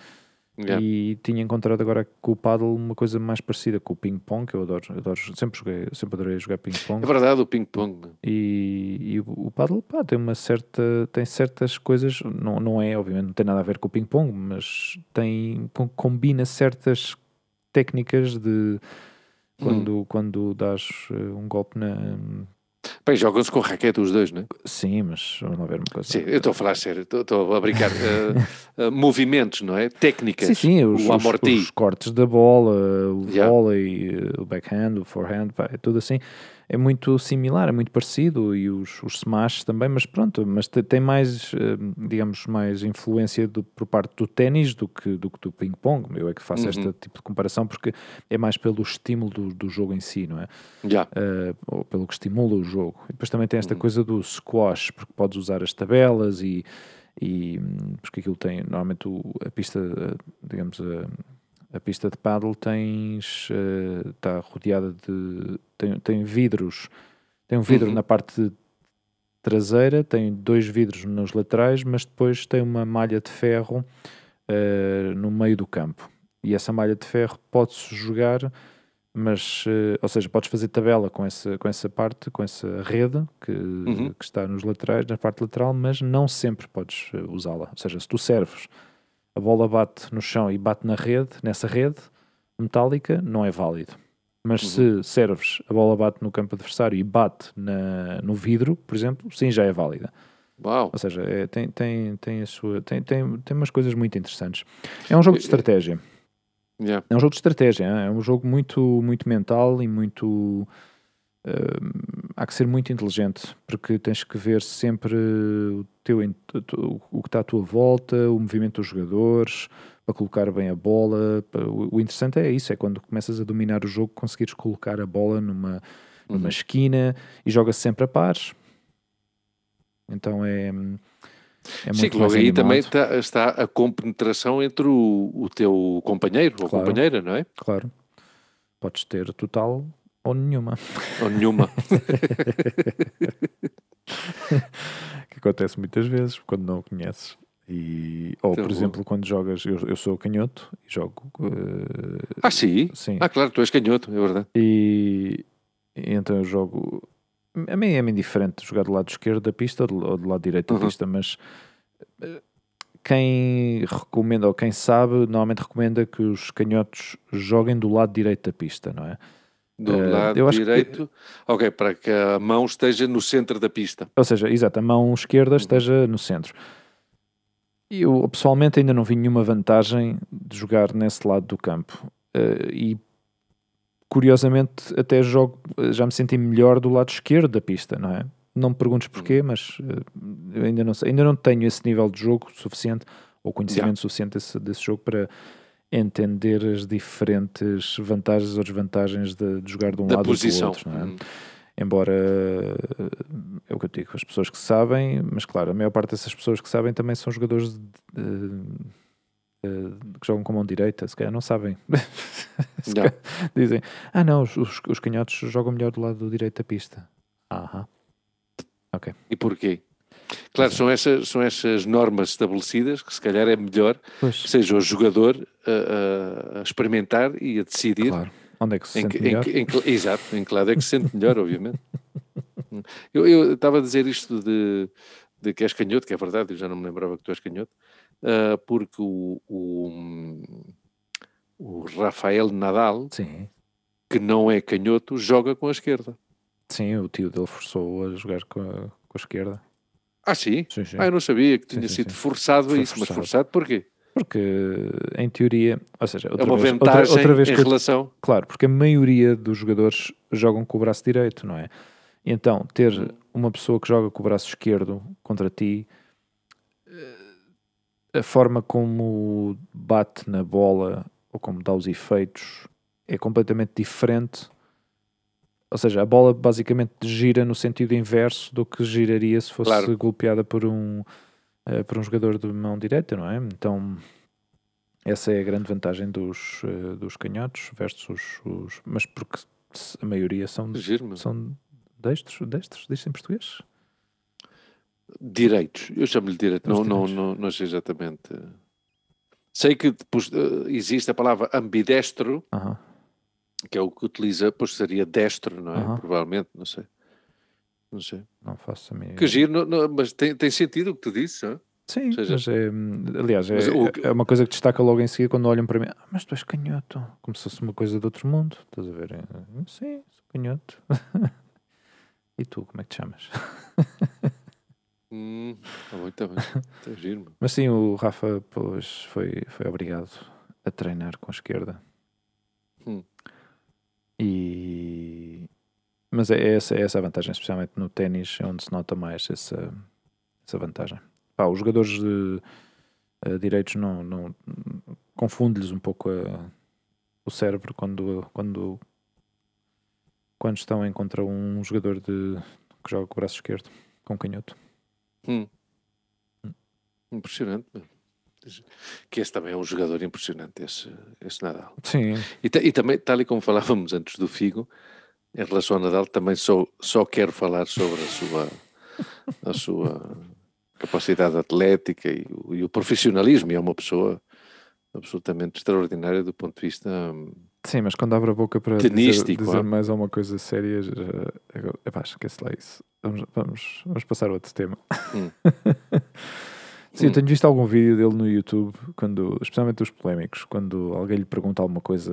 Yeah. E tinha encontrado agora com o paddle uma coisa mais parecida com o ping-pong, que eu adoro, adoro sempre joguei, sempre adorei jogar ping-pong. É verdade, o ping-pong. E, e o paddle pá, tem uma certa tem certas coisas não, não é obviamente não tem nada a ver com o ping pong mas tem com- combina certas técnicas de quando quando dás eh, um golpe na Bem, jogam-se com raquete os dois, não é? sim mas vamos lá ver uma coisa Sim, eu estou a falar sério, estou- estou a brincar. *laughs* Eh, eh, movimentos, não é? Técnicas. Sim, sim, os, o os- amorti. os cortes da bola, o Yeah. volley, eh, o backhand, o forehand, pá, é tudo assim. É muito similar, é muito parecido e os, os smash também, mas pronto, mas te- tem mais, eh, digamos, mais influência do, por parte do ténis do que do, do ping-pong. Eu é que faço Uhum. este tipo de comparação porque é mais pelo estímulo do, do jogo em si, não é? Já. uh, ou pelo que estimula o jogo. E depois também tem esta Uhum. coisa do squash, porque podes usar as tabelas e, e hum, porque aquilo tem, normalmente o- a pista, uh, digamos, a, a pista de paddle tens, uh, está rodeada de, tem, tem vidros, tem um vidro Uhum. na parte traseira, tem dois vidros nos laterais, mas depois tem uma malha de ferro uh, no meio do campo. E essa malha de ferro pode-se jogar mas, eh, ou seja, podes fazer tabela com essa, com essa parte, com essa rede que, Uhum. que está nos laterais, na parte lateral, mas não sempre podes eh, usá-la. Ou seja, se tu serves, a bola bate no chão e bate na rede, nessa rede metálica, não é válido. Mas se serves, a bola bate no campo adversário e bate na, no vidro, por exemplo, sim, já é válida. Uau. Ou seja, é- tem, tem, tem, a sua, tem, tem, tem umas coisas muito interessantes. É um jogo de Eh, eh, estratégia. Já. É um jogo de estratégia, é um jogo muito, muito mental e muito. Há que ser muito inteligente porque tens que ver sempre o, teu, o- que está à tua volta, o movimento dos jogadores, para colocar bem a bola. o, interessante é isso: é quando começas a dominar o jogo, conseguires colocar a bola numa, numa Uhum. esquina e joga-se sempre a pares. Então é. é Sim, logo aí animado. também está, está a compenetração entre o, o teu companheiro ou Claro. companheira, não é? Claro. Podes ter total ou nenhuma. Ou nenhuma. *laughs* que acontece muitas vezes quando não o conheces. E, ou, Então, por exemplo, quando jogas, eu, eu sou canhoto e jogo. eh, ah, sim? sim. Ah, claro, tu és canhoto, é verdade. E, e então eu jogo. A mim é-me indiferente jogar do lado esquerdo da pista ou do, lado direito da Uhum. pista, mas eh, quem recomenda ou quem sabe, normalmente recomenda que os canhotos joguem do lado direito da pista, não é? Do Eh, lado acho que- direito. Ok, para que a mão esteja no centro da pista. Ou seja, exato, a mão esquerda esteja no centro. Eu pessoalmente ainda não vi nenhuma vantagem de jogar nesse lado do campo. Uh, e curiosamente até jogo, já me senti melhor do lado esquerdo da pista, não é? Não me perguntes porquê, hum. mas uh, ainda, não sei, ainda não tenho esse nível de jogo suficiente ou conhecimento yeah. suficiente desse, desse jogo para entender as diferentes vantagens ou desvantagens de, de jogar de um da lado posição. ou do outro. Não é? Hum. Embora é o que eu digo, as pessoas que sabem, mas claro, a maior parte dessas pessoas que sabem também são jogadores de, de, que jogam com mão direita, se calhar não sabem. *laughs* calhar dizem, ah não, os, os, canhotos jogam melhor do lado direito da pista. Aham. Ok. E porquê? Claro, são essas, são essas normas estabelecidas que se calhar é melhor pois. que seja o jogador a, a, experimentar e a decidir. Claro. Onde é que se sente em, melhor? Em, em, exato, em que lado é que se sente melhor, obviamente. *laughs* Eu, eu estava a dizer isto de, de que és canhoto, que é verdade, eu já não me lembrava que tu és canhoto, uh, porque o, o, o, Rafael Nadal, Sim. que não é canhoto, joga com a esquerda. Sim, o tio dele forçou a jogar com a, com a esquerda. Ah, sim? sim, sim. Ah, eu não sabia que tinha sim, sido forçado a isso, forçado. mas forçado porquê? Porque, em teoria, ou seja, outra é uma vez, vantagem outra, outra vez em relação... Claro, porque a maioria dos jogadores jogam com o braço direito, não é? Então, ter hum. uma pessoa que joga com o braço esquerdo contra ti, eh, a forma como bate na bola ou como dá os efeitos é completamente diferente ou seja, a bola basicamente gira no sentido inverso do que giraria se fosse claro. golpeada por um, uh, por um jogador de mão direita, não é? Então, essa é a grande vantagem dos, uh, dos canhotos versus os, Mas porque a maioria são, são destros, destros, diz em português? Direitos, eu chamo-lhe direito, não, não, não, não sei exatamente. Sei que depois, uh, existe a palavra ambidestro. Uh -huh que é o que utiliza, pois seria destro, não é? Provavelmente, não sei. Não sei. Não faço a minha. Que giro, não, não, mas tem, tem sentido o que tu disse, não? Sim, seja, mas é, aliás, é, o, é uma coisa que destaca logo em seguida quando olham para mim. Ah, mas tu és canhoto, como se fosse uma coisa de outro mundo. Estás a ver? É, sim, sou canhoto. *laughs* e tu, como é que te chamas? *laughs* hum, tá bem, tá bem. Tá giro, mas sim, o Rafa pois, foi, foi obrigado a treinar com a esquerda. Hum. E... Mas é essa, é essa a vantagem, especialmente no ténis, é onde se nota mais essa, essa vantagem. Pá, os jogadores de, uh, direitos não, não confunde-lhes um pouco a, o cérebro quando, quando, quando estão em contra um jogador de, que joga com o braço esquerdo, com canhoto. Hum. Hum. Impressionante. Que esse também é um jogador impressionante, esse, esse Nadal. Sim. E, e, também, tal e como falávamos antes do Figo, em relação ao Nadal, também só, só quero falar sobre a sua, a sua capacidade atlética e o, e o profissionalismo. E é uma pessoa absolutamente extraordinária do ponto de vista. Hum, Sim, mas quando abre a boca para dizer, dizer mais alguma coisa séria, já, epá, esquece lá isso. Vamos, vamos, vamos passar a outro tema. Hum. *laughs* Sim, hum. eu tenho visto algum vídeo dele no YouTube, quando, especialmente os polémicos, quando alguém lhe pergunta alguma coisa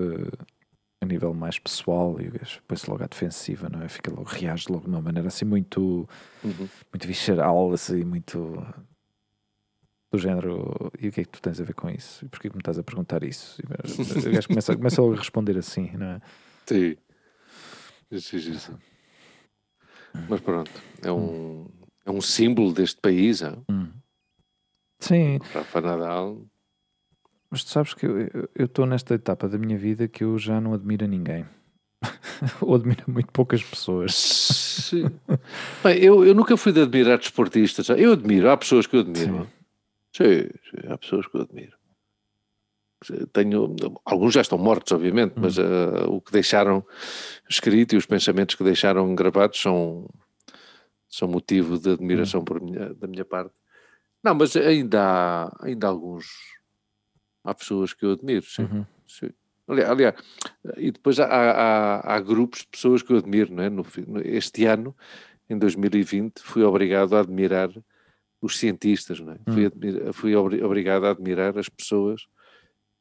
a nível mais pessoal e põe-se logo à defensiva, não é? Fica logo, reage logo de uma maneira assim muito, uhum. muito visceral, assim, muito do género, e o que é que tu tens a ver com isso? E porquê que me estás a perguntar isso? E o gajo começa, começa logo a responder assim, não é? Sim. Isso. Mas pronto, é um, é um símbolo deste país, é? Hum. Sim. Rafa Nadal. Mas tu sabes que eu estou nesta etapa da minha vida que eu já não admiro a ninguém. *laughs* Ou admiro muito poucas pessoas. Sim. *laughs* Bem, eu, eu nunca fui de admirar desportistas. Eu admiro, há pessoas que eu admiro. Sim, sim, há pessoas que eu admiro. Tenho, alguns já estão mortos, obviamente, hum. mas uh, o que deixaram escrito e os pensamentos que deixaram gravados são, são motivo de admiração hum. por minha, da minha parte. Não, mas ainda há, ainda há alguns. Há pessoas que eu admiro, sim. Uhum. sim. Aliás, e depois há, há, há, grupos de pessoas que eu admiro, não é? No, este ano, em 2020, fui obrigado a admirar os cientistas, não é? Uhum. Fui, admira, fui obrigado a admirar as pessoas,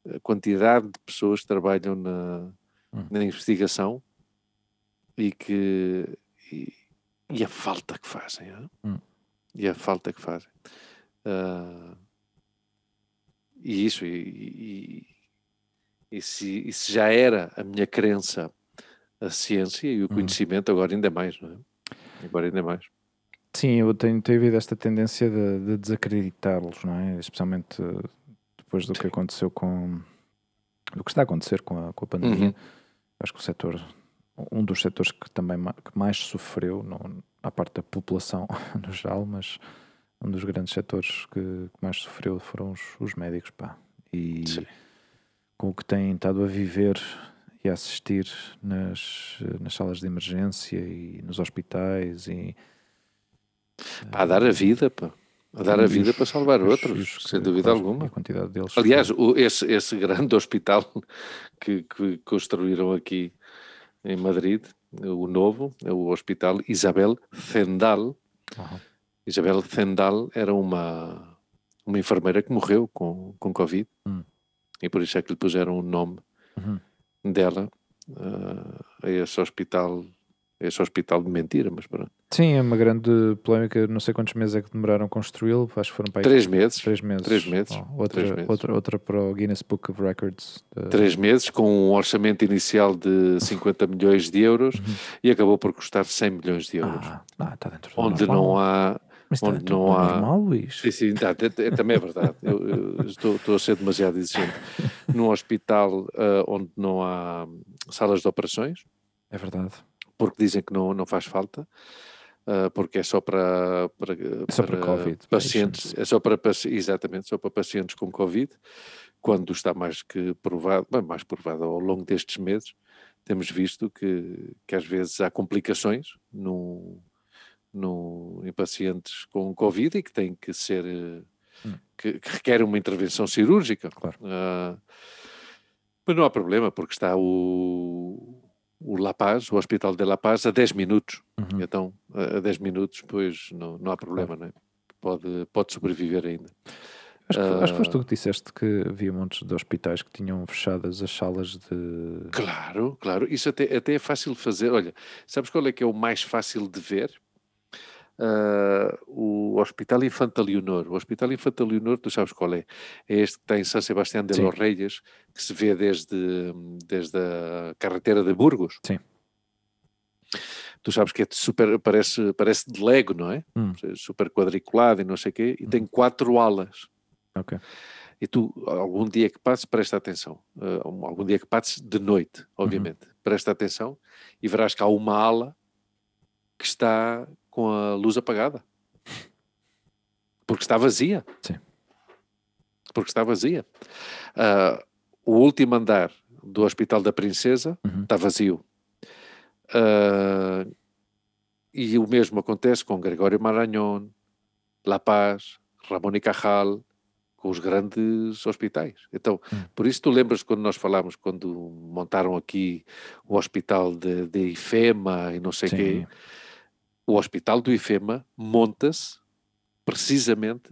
a quantidade de pessoas que trabalham na, uhum. na investigação e que. E, e, a falta que fazem, é? e a falta que fazem. Uh, e isso, e, e, E se, se já era a minha crença a ciência e o Uhum. conhecimento, agora ainda mais, não é? Agora ainda mais. Sim, eu tenho, tenho havido esta tendência de, de desacreditá-los, não é? Especialmente eh, depois do que aconteceu com. do que está a acontecer com a, com a pandemia. Uhum. Acho que o setor, um dos setores que também que mais sofreu, não, à parte da população *laughs* no geral, mas um dos grandes setores que, que mais sofreu foram os, os médicos, pá. E Sim. com o que têm estado a viver e a assistir nas, nas salas de emergência e nos hospitais e Pá, a dar a vida, pá. A dar a vida os- para salvar os- outros, os- sem dúvida alguma. A quantidade deles. Aliás, o- esse, esse grande *laughs* hospital que, que construíram aqui em Madrid, o novo, é o Hospital Isabel Zendal. Uau. Isabel Zendal era uma, uma enfermeira que morreu com, com Covid Hum. e por isso é que lhe puseram o nome Uhum. dela ah, a esse hospital, esse hospital de mentira, mas pronto. Sim, é uma grande polémica. Não sei quantos meses é que demoraram a construí-lo. Acho que foram para aí Três meses, três meses. três meses, Oh, outra, três meses. Outra, outra para o Guinness Book of Records. de- três meses, com um orçamento inicial de 50 milhões de euros Uhum. e acabou por custar 100 milhões de euros. Ah, não, está dentro do onde normal. não há. Mas onde dentro não há- normal, Luís. Sim, sim, tá, é- é- também é verdade. Eu, eu estou, estou a ser demasiado exigente. *laughs* Num hospital ah, onde não há salas de operações, É verdade. porque dizem que não, não faz falta, ah, porque é só para, para, só para Covid pacientes, patients. é só para exatamente, só para pacientes com Covid, quando está mais que provado, bem, mais provado ao longo destes meses, temos visto que, que às vezes há complicações no, no, em pacientes com Covid e que têm que ser Hum. que, que requerem uma intervenção cirúrgica. Claro. Ah, mas não há problema, porque está o, o La Paz, o Hospital de La Paz, a 10 minutos. Uhum. Então, a a 10 minutos, pois não, não há problema, não é? Pode, pode sobreviver ainda. Acho, que, acho que foste Ah. tu que disseste que havia montes de hospitais que tinham fechadas as salas de. Claro, claro. Isso até, até é fácil de fazer. Olha, sabes qual é que é o mais fácil de ver? Ah, o Hospital Infanta Leonor. O Hospital Infanta Leonor, tu sabes qual é? É este que está em São Sebastián de Sim. los Reyes, que se vê desde, desde a carretera de Burgos. Sim. Tu sabes que é super, parece, parece de Lego, não é? Hum. Super quadriculado e não sei o quê, e tem quatro alas. Ok. E tu, algum dia que passes, presta atenção. Uh, um- algum dia que passes de noite, obviamente. Presta atenção e verás que há uma ala que está com a luz apagada. Porque está vazia. Sim. Porque está vazia. Ah, o último andar do Hospital da Princesa Uhum. está vazio. Ah, e o mesmo acontece com Gregório Maranhão, La Paz, Ramón y Cajal, com os grandes hospitais. Então, Hum. por isso tu lembras quando nós falámos, quando montaram aqui o hospital de, de Ifema e não sei o quê. O hospital do IFEMA monta-se precisamente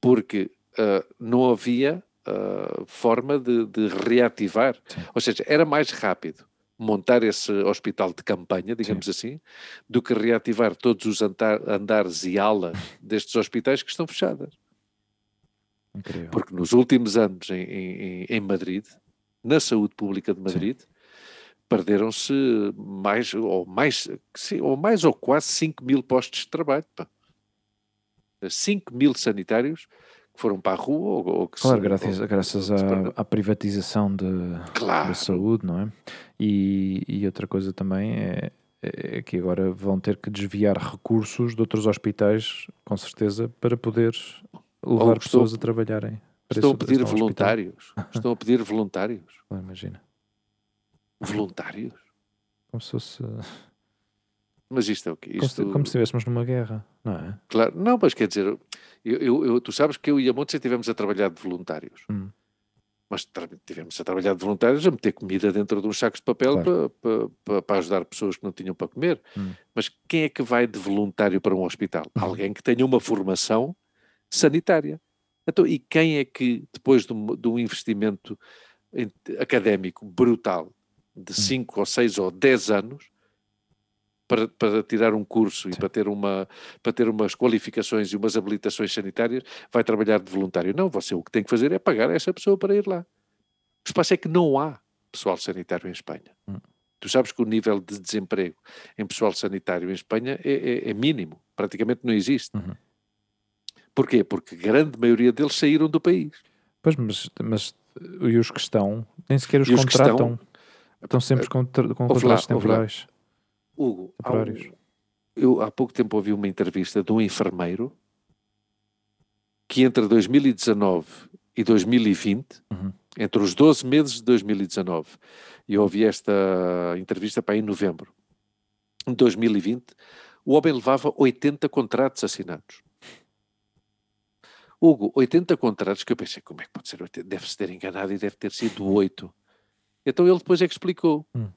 porque ah, não havia ah, forma de, de reativar. Sim. Ou seja, era mais rápido montar esse hospital de campanha, digamos assim, do que reativar todos os andar- andares e alas destes hospitais que estão fechadas. Incrível. Porque nos últimos anos em, em- em Madrid, na saúde pública de Madrid, perderam-se mais ou mais, ou mais ou quase 5 mil postos de trabalho. Pá. 5 mil sanitários que foram para a rua ou, ou que Claro, se- graças, ou- graças à, à privatização de, Claro. da saúde, não é? E, e outra coisa também é, é que agora vão ter que desviar recursos de outros hospitais, com certeza, para poder levar estou- pessoas a trabalharem. Estão a pedir voluntários. Estão a pedir voluntários. Ah, Imagina. Voluntários? Como se fosse. Mas isto é o quê? Como, se, Isto, como se estivéssemos numa guerra, não é? claro, não, mas quer dizer, eu, eu- eu- tu sabes que eu e a Montes estivemos a trabalhar de voluntários. Hum. Mas tra- tivemos a trabalhar de voluntários a meter comida dentro de uns sacos de papel Claro. para, para, para ajudar pessoas que não tinham para comer. Hum. Mas quem é que vai de voluntário para um hospital? Alguém que tenha uma formação sanitária. Então, e quem é que, depois de um, de um investimento académico brutal de Hum. 5 ou 6 ou 10 anos, para, para tirar um curso e Sim. para ter, uma, para ter umas qualificações e umas habilitações sanitárias, vai trabalhar de voluntário. Não, você o que tem que fazer é pagar essa pessoa para ir lá. O espaço é que não há pessoal sanitário em Espanha. Hum. Tu sabes que o nível de desemprego em pessoal sanitário em Espanha é, é, é mínimo, praticamente não existe. Uhum. Porquê? Porque a grande maioria deles saíram do país. Pois, mas, mas e os que estão, nem sequer os E os contratam. estão- Estão sempre com, tra- com lá, contratos temporais. Hugo, há um- Temporários. eu há pouco tempo ouvi uma entrevista de um enfermeiro que entre 2019 e 2020, Uhum. entre os 12 meses de 2019, e eu ouvi esta entrevista para em novembro, em 2020, o homem levava 80 contratos assinados. Hugo, 80 contratos que eu pensei, como é que pode ser 80? Deve-se ter enganado e deve ter sido 8. Então ele depois é que explicou. Hum.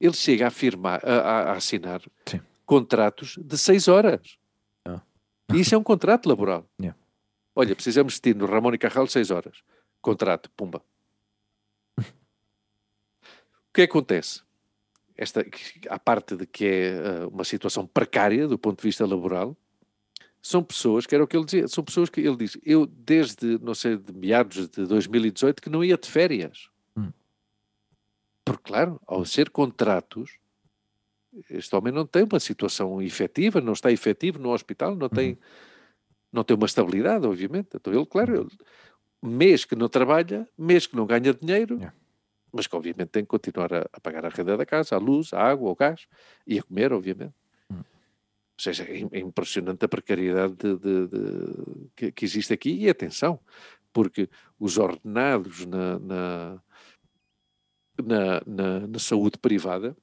Ele chega a, firmar, a, a- a assinar Sim. contratos de 6 horas. Ah. E isso é um contrato laboral. Yeah. Olha, precisamos de ti no Ramon e Carral 6 horas. Contrato, pumba. o que acontece? Esta, a parte de que é eh, uma situação precária do ponto de vista laboral, são pessoas, que era o que ele dizia, são pessoas que ele diz, eu desde, não sei, de meados de 2018 que não ia de férias. Porque, claro, ao ser contratos, este homem não tem uma situação efetiva, não está efetivo no hospital, não tem, não tem uma estabilidade, obviamente. Então ele, claro, ele, mês que não trabalha, mês que não ganha dinheiro, Yeah. mas que obviamente tem que continuar a, a pagar a renda da casa, a luz, a água, o gás e a comer, obviamente. Hum. Ou seja, é, é impressionante a precariedade de- de- de- que, que existe aqui. E atenção, porque os ordenados na, na, na, na- na saúde privada,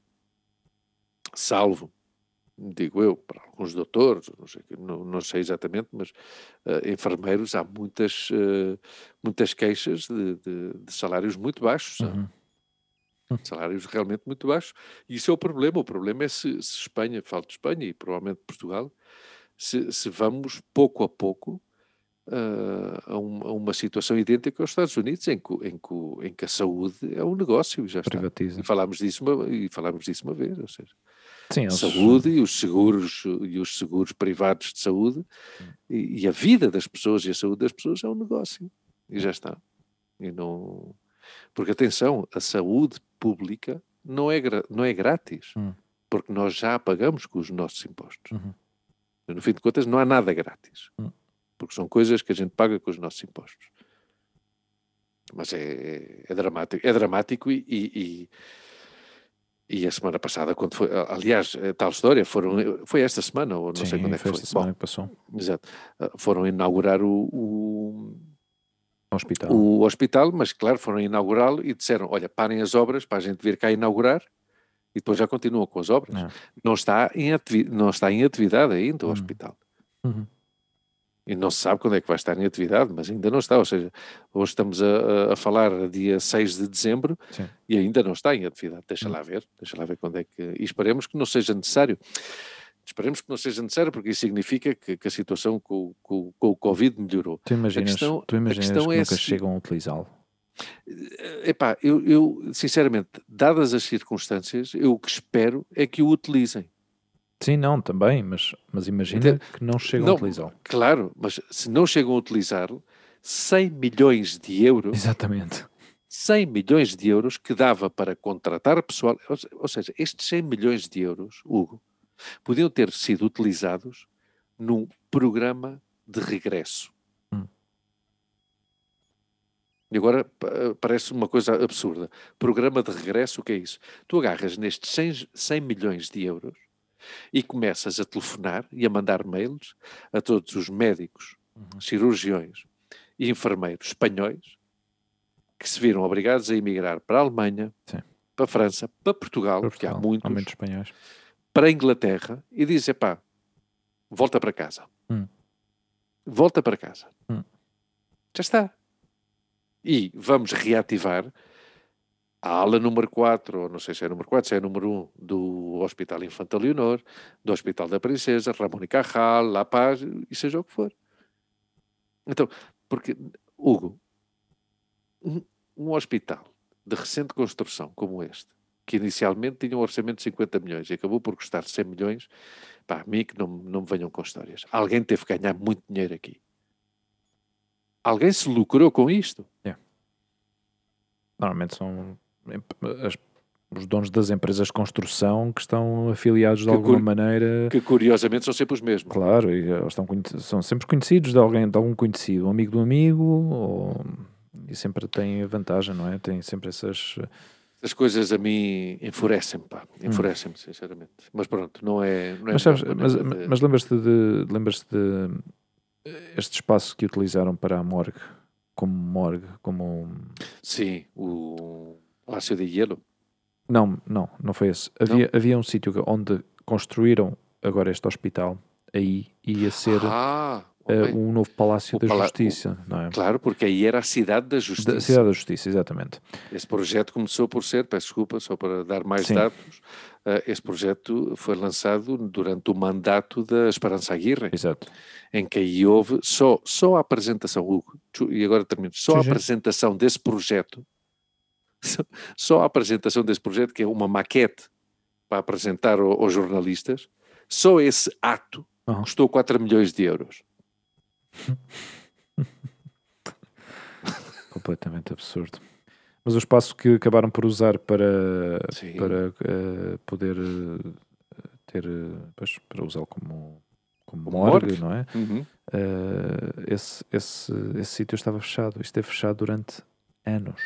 salvo, digo eu, para alguns doutores, não sei, não, não sei exatamente, mas eh, enfermeiros, há muitas, eh, muitas queixas de, de- de salários muito baixos. Uhum. *laughs* salários realmente muito baixos. E isso é o problema. O problema é se, se Espanha, falo de Espanha e provavelmente Portugal, se, se vamos pouco a pouco ah, a, um- a uma situação idêntica aos Estados Unidos, em que, em que, em que a saúde é um negócio já está. Privatiza. E falámos disso uma, e falámos disso uma vez, ou seja, Sim, a eles- saúde e os seguros e os seguros privados de saúde e, e a vida das pessoas e a saúde das pessoas é um negócio e já está e não porque atenção a saúde pública não é não é grátis Hum. porque nós já a pagamos com os nossos impostos Uhum. no fim de contas não há nada grátis Hum. Porque são coisas que a gente paga com os nossos impostos mas é, é, é dramático é dramático e, e- e e a semana passada, quando foi, aliás, tal história, foram, foi esta semana, ou não Sim, sei quando é que foi esta semana Bom, que passou. exato. Ah, Foram inaugurar o, o, hospital. o hospital, mas claro, foram inaugurá-lo e disseram: olha, parem as obras para a gente vir cá inaugurar e depois já continuam com as obras. É. Não, está em ativi- não está em atividade ainda o Hum. hospital. Uhum. E não se sabe quando é que vai estar em atividade, mas ainda não está. Ou seja, hoje estamos a, a- falar dia 6 de dezembro Sim. e ainda não está em atividade. Deixa Hum. lá ver, deixa lá ver quando é que. E esperemos que não seja necessário. Esperemos que não seja necessário, porque isso significa que, que a situação com, com- com o Covid melhorou. Tu imaginas, questão- tu imaginas que é nunca se- chegam a utilizá-lo? Epá, eu, eu, sinceramente, dadas as circunstâncias, eu o que espero é que o utilizem. Sim, não, também, mas, mas imagina Entende? que não chegam Não, a utilizá-lo. Claro, mas se não chegam a utilizá-lo, 100 milhões de euros *laughs* Exatamente. 100 milhões de euros que dava para contratar pessoal, ou se- ou seja, estes 100 milhões de euros, Hugo, podiam ter sido utilizados num programa de regresso. Hum. E agora pa- parece uma coisa absurda. Programa de regresso, o que é isso? Tu agarras nestes 100, 100 milhões de euros e começas a telefonar e a mandar mails a todos os médicos, Uhum. cirurgiões e enfermeiros espanhóis que se viram obrigados a emigrar para a Alemanha, Sim. para a França, para Portugal, Para porque há Portugal, muitos, Há muitos espanhóis. para a Inglaterra e dizer, pá, volta para casa. Hum. Volta para casa. Hum. Já está. E vamos reativar a ala número 4, ou não sei se é número 4, se é número 1, do Hospital Infantil Leonor, do Hospital da Princesa, Ramon e Cajal, La Paz, e seja o que for. Então, porque, Hugo, um, um hospital de recente construção como este, que inicialmente tinha um orçamento de 50 milhões e acabou por custar 100 milhões, pá, a mim que não, não me venham com histórias. Alguém teve que ganhar muito dinheiro aqui. Alguém se lucrou com isto. Yeah. Normalmente são as, os donos das empresas de construção que estão afiliados de que alguma maneira. Que curiosamente são sempre os mesmos. Claro, e estão, são sempre conhecidos de alguém, de algum conhecido, um amigo do amigo, ou, e sempre tem vantagem, não é? Tem sempre essas. As coisas a mim enfurecem-me, pá, hum. enfurecem-me, sinceramente. Mas pronto, não é. Não é mas, sabes, mas, de... mas lembras-te de, lembras de este espaço que utilizaram para a morgue, como morgue, como. Sim, o Palácio de Hielo. Não, não, não foi esse. Havia, havia um sítio onde construíram agora este hospital, aí ia ser ah, uh, um novo Palácio o da Justiça, o, não é? Claro, porque aí era a Cidade da Justiça. Da Cidade da Justiça, exatamente. Esse projeto começou por ser, peço desculpa, só para dar mais Sim. dados, uh, esse projeto foi lançado durante o mandato da Esperança Aguirre. Exato. Em que aí houve só, só a apresentação, Hugo, e agora termino, só Sim, a apresentação desse projeto só a apresentação desse projeto, que é uma maquete para apresentar aos jornalistas, só esse ato uhum. custou 4 milhões de euros. *laughs* Completamente absurdo. Mas o espaço que acabaram por usar para, para uh, poder uh, ter, uh, pois, para usá-lo como, como morgue, morgue, não é? Uhum. esse, esse, esse sítio estava fechado. Isto é fechado durante anos.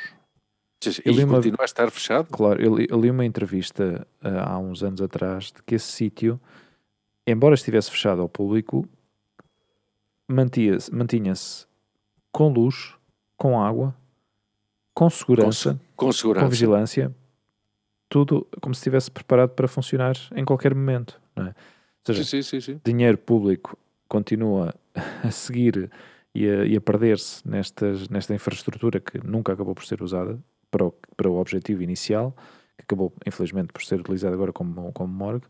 E uma, continua a estar fechado? Claro, eu li, eu li uma entrevista uh, há uns anos atrás de que esse sítio, embora estivesse fechado ao público, mantinha-se mantinha com luz, com água, com segurança, com, com, segurança. com vigilância, tudo como se estivesse preparado para funcionar em qualquer momento. Não é? Ou seja, sim, sim, sim, dinheiro público continua *laughs* a seguir e a, a perder-se nesta infraestrutura que nunca acabou por ser usada para o, para o objetivo inicial, que acabou, infelizmente, por ser utilizado agora como, como morgue.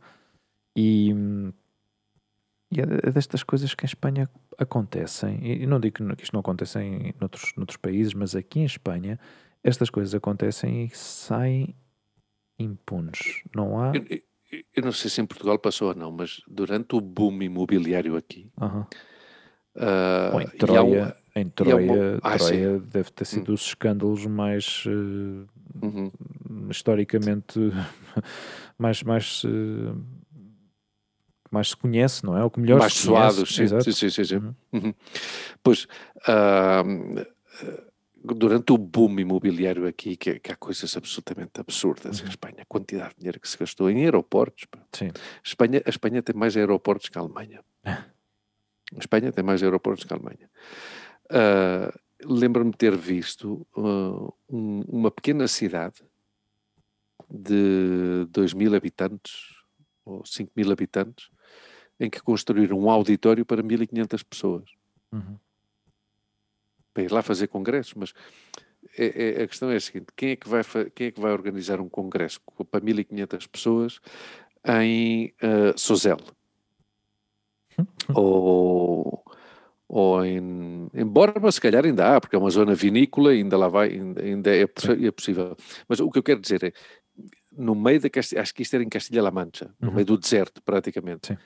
E, e é, é destas coisas que em Espanha acontecem. E não digo que isto não acontece em noutros, noutros países, mas aqui em Espanha estas coisas acontecem e saem impunes. Não há. Eu, eu, não sei se em Portugal passou ou não, mas durante o boom imobiliário aqui. Uh -huh. uh, em Troia, em é Troia, uma... ah, Troia deve ter sido hum. dos escândalos mais uh, uhum. historicamente *laughs* mais mais uh, mais se conhece, não é? O que melhor mais se suados, sim, sim, sim, sim, sim. Uhum. Uhum. Pois uh, durante o boom imobiliário aqui, que, que há coisas absolutamente absurdas em uhum. Espanha, a quantidade de dinheiro que se gastou em aeroportos. Sim. Espanha, a Espanha tem mais aeroportos que a Alemanha. A *laughs* Espanha tem mais aeroportos que a Alemanha. Uh, Lembro-me de ter visto uh, um, uma pequena cidade de 2 mil habitantes ou 5 mil habitantes em que construíram um auditório para 1500 pessoas uhum. para ir lá fazer congressos, mas é, é, a questão é a seguinte, quem é, que vai, quem é que vai organizar um congresso para 1500 pessoas em uh. Ou ou em, em Borba, se calhar ainda há, porque é uma zona vinícola, ainda lá vai, ainda, ainda é, é, possível. Mas o que eu quero dizer é, no meio da Castilha, acho que isto era em Castilha-La Mancha, no uhum. meio do deserto, praticamente. Sim.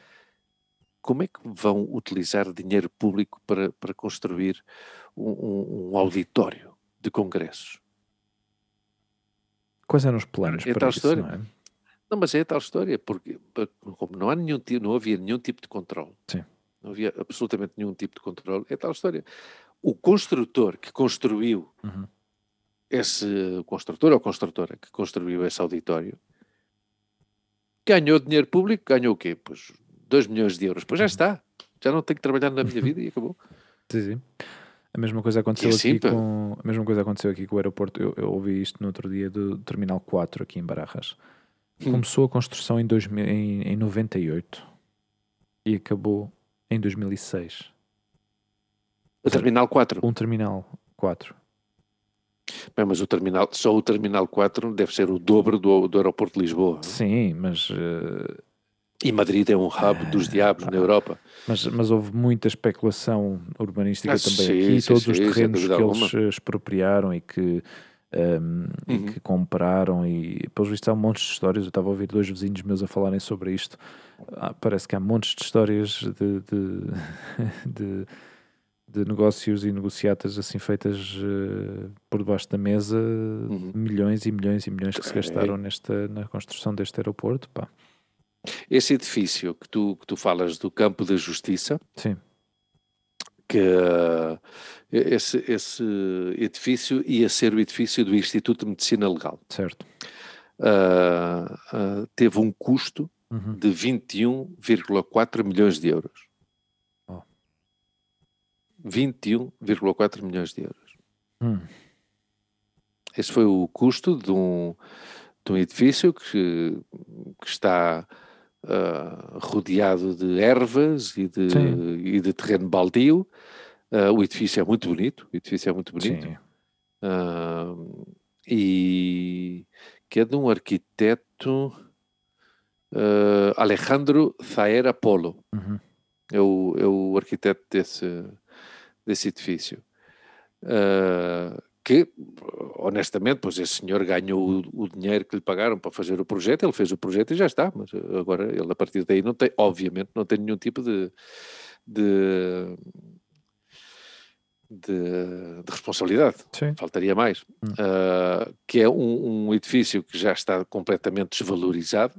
Como é que vão utilizar dinheiro público para, para construir um, um, um auditório de congressos? Quais eram os planos é para isso, história. não é? Não, mas é tal história, porque como não, há nenhum, não havia nenhum tipo de controle. Sim não havia absolutamente nenhum tipo de controle. É tal história. O construtor que construiu uhum. esse construtor ou construtora que construiu esse auditório ganhou dinheiro público, ganhou o quê? Pois 2 milhões de euros. Pois já uhum. está. Já não tenho que trabalhar na minha vida e acabou. *laughs* Sim, sim. A mesma coisa aconteceu assim, aqui com a mesma coisa aconteceu aqui com o aeroporto. Eu, eu ouvi isto no outro dia do Terminal 4 aqui em Barajas. Hum. Começou a construção em, 2000, em, em 98 e acabou em 2006. O Terminal 4? Um Terminal 4. Bem, mas o terminal, só o Terminal 4 deve ser o dobro do, do aeroporto de Lisboa. Sim, mas... Uh... E Madrid é um hub dos diabos na Europa. Mas, mas houve muita especulação urbanística ah, também sim, aqui. Sim, Todos sim, os terrenos que alguma. eles expropriaram e que, um, uhum. e que compraram e, pelos vistos, há um monte de histórias. Eu estava a ouvir dois vizinhos meus a falarem sobre isto ah, parece que há montes de histórias de, de, *laughs* de, de negócios e negociatas assim feitas uh, por debaixo da mesa, uhum. milhões e milhões e milhões que se gastaram nesta, na construção deste aeroporto. Pá. Esse edifício que tu, que tu falas do Campo da Justiça, Sim. Que uh, esse, esse edifício ia ser o edifício do Instituto de Medicina Legal. Certo. Uh, teve um custo uhum. de 21,4 milhões de euros. 21,4 milhões de euros. Hum. Esse foi o custo de um, de um edifício que, que está uh, rodeado de ervas e de, e de terreno baldio. Uh, o edifício é muito bonito, o edifício é muito bonito. Uh, e que é de um arquiteto Alejandro Zaera Polo. Uhum. É, o, é o arquiteto desse, desse edifício. Uh, que, honestamente, pois esse senhor ganhou o, o, dinheiro que lhe pagaram para fazer o projeto, ele fez o projeto e já está, mas agora ele a partir daí não tem, obviamente, não tem nenhum tipo de, de, de, de responsabilidade, Sim. faltaria mais, hum. uh, que é um, um, edifício que já está completamente desvalorizado,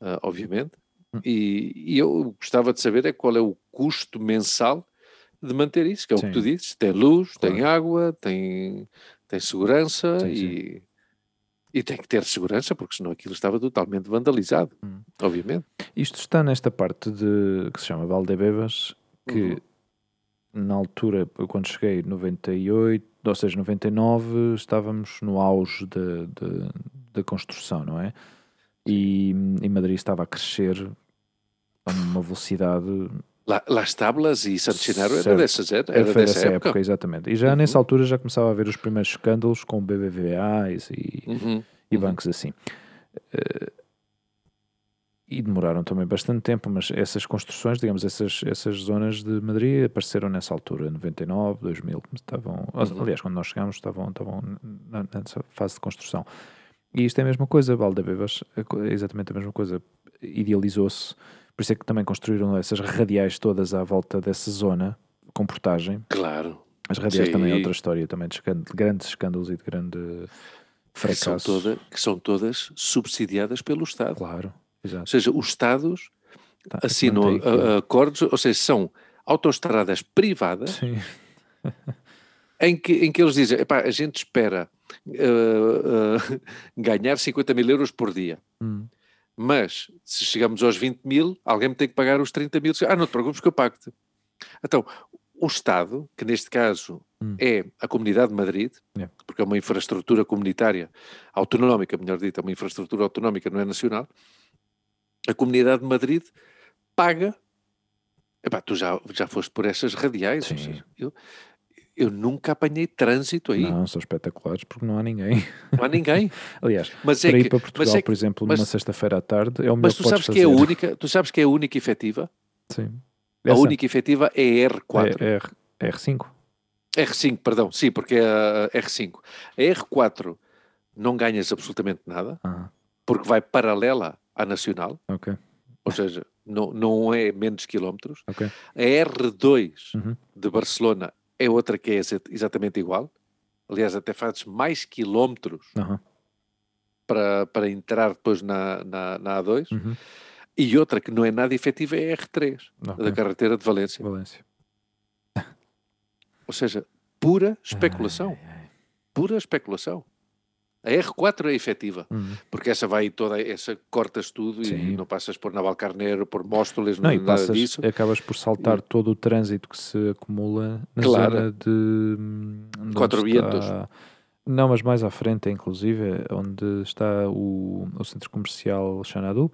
uh, obviamente, hum. e, e eu gostava de saber é qual é o custo mensal de manter isso, que é Sim. o que tu dizes, tem luz, claro. tem água, tem, tem segurança sim, e, sim. e tem que ter segurança, porque senão aquilo estava totalmente vandalizado, hum. obviamente. Isto está nesta parte de que se chama Valdebebas, que uhum. na altura, quando cheguei, 98, ou seja, 99, estávamos no auge da construção, não é? E, e Madrid estava a crescer a uma velocidade La, Las Tablas e Santo Genaro era, dessas, era, era dessa época. época. Exatamente. E já uhum. nessa altura já começava a haver os primeiros escândalos com BBVA e, uhum. e uhum. bancos assim. Uh, e demoraram também bastante tempo, mas essas construções, digamos, essas, essas zonas de Madrid apareceram nessa altura, 99, 2000, estavam, uhum. aliás, quando nós chegámos estavam, estavam nessa fase de construção. E isto é a mesma coisa, Valdebebas, é exatamente a mesma coisa, idealizou-se por isso é que também construíram essas radiais todas à volta dessa zona, com portagem. Claro. As radiais Sim. também é outra história, também de, de grandes escândalos e de grande fracasso. Que são, toda, que são todas subsidiadas pelo Estado. Claro, exato. Ou seja, os Estados tá, assinam acordos, ou seja, são autoestradas privadas Sim. *laughs* em, que, em que eles dizem, a gente espera uh, uh, *laughs* ganhar 50 mil euros por dia. Hum. Mas, se chegamos aos 20 mil, alguém me tem que pagar os 30 mil. Ah, não te preocupes que eu pago-te. Então, o Estado, que neste caso hum. é a Comunidade de Madrid, yeah. porque é uma infraestrutura comunitária, autonómica, melhor dito, é uma infraestrutura autonómica, não é nacional, a Comunidade de Madrid paga. Epá, tu já, já foste por essas radiais. Seja, eu, eu nunca apanhei trânsito aí. Não, são espetaculares porque não há ninguém. Não há ninguém. *laughs* Aliás, mas é para ir para Portugal, é que, por exemplo, mas, numa sexta-feira à tarde, é o melhor Mas tu que sabes fazer. que é a única, tu sabes que é a única efetiva? Sim. A única efetiva é R4. É, é R5. R5, perdão, sim, porque é a R5. A R4 não ganhas absolutamente nada, ah. porque vai paralela à nacional. Ok. Ou seja, não, não é menos quilómetros. Okay. A R2 uhum. de Barcelona é outra que é exatamente igual. Aliás, até fazes mais quilómetros uhum. para, para entrar depois na, na, na A2. Uhum. E outra que não é nada efetiva é a R3, okay. da carretera de Valência. Valência. Ou seja, pura especulação. Ai, ai. Pura especulação. A R4 é efetiva, uhum. porque essa vai toda, essa cortas tudo Sim. e não passas por Navalcarneiro, por Móstoles, não, não e passas, disso. acabas por saltar todo o trânsito que se acumula na claro. zona de... Quatro Vientos. Não, mas mais à frente, inclusive, onde está o, o centro comercial Xanadu.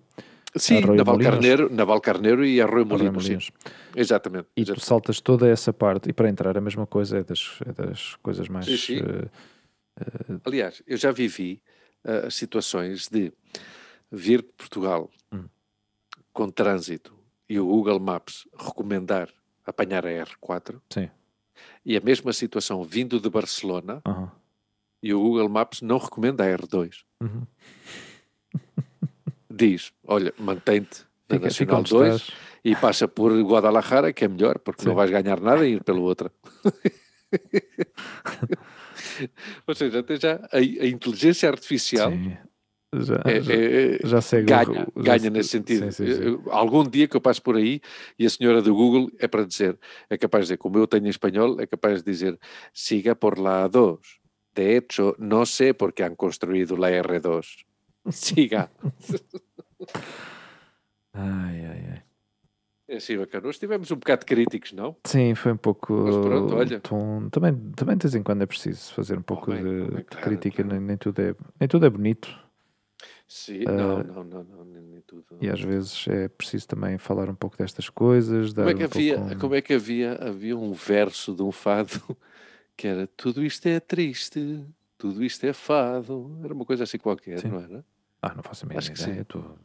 Sim, Naval Carneiro, Naval Carneiro e Arroio Molinos. Molinos. Exatamente. E exatamente. tu saltas toda essa parte, e para entrar a mesma coisa é das, é das coisas mais... Sim, sim. Uh, Uh, Aliás, eu já vivi uh, situações de vir de Portugal hum. com trânsito e o Google Maps recomendar apanhar a R4 Sim. e a mesma situação vindo de Barcelona uhum. e o Google Maps não recomenda a R2. Uhum. *laughs* Diz, olha, mantém-te na Nacional 2 estás. E passa por Guadalajara, que é melhor, porque Sim. não vais ganhar nada e ir pela outra. *laughs* *laughs* *laughs* Ou seja, até já a, a inteligência artificial Sim. Já, é- já, é- é- já segue o- ganha, já ganha se- nesse sentido. Sim, sim, sim. Algum dia que eu passo por aí e a senhora do Google é para dizer, é capaz de dizer, como eu tenho em espanhol, é capaz de dizer, siga por la 2. De hecho, no sé por qué han construido la R2. *laughs* Siga. *laughs* Ai, ai, ai. É assim, bacana. Nós tivemos um bocado críticos, não? Sim, foi um pouco. Mas pronto, olha. tom- também, também de vez em quando é preciso fazer um pouco bem, de, bem, de claro, crítica, claro. Nem, nem tudo é, nem tudo é bonito Sim, Ah, não, não, não, não, nem, nem tudo. e às vezes é preciso também falar um pouco destas coisas. Como é que um havia, pouco um- como é que havia, havia um verso de um fado *laughs* que era tudo isto é triste, tudo isto é fado. Era uma coisa assim qualquer, Sim. não era? Ah, não faço a mínima Acho que sim. tô-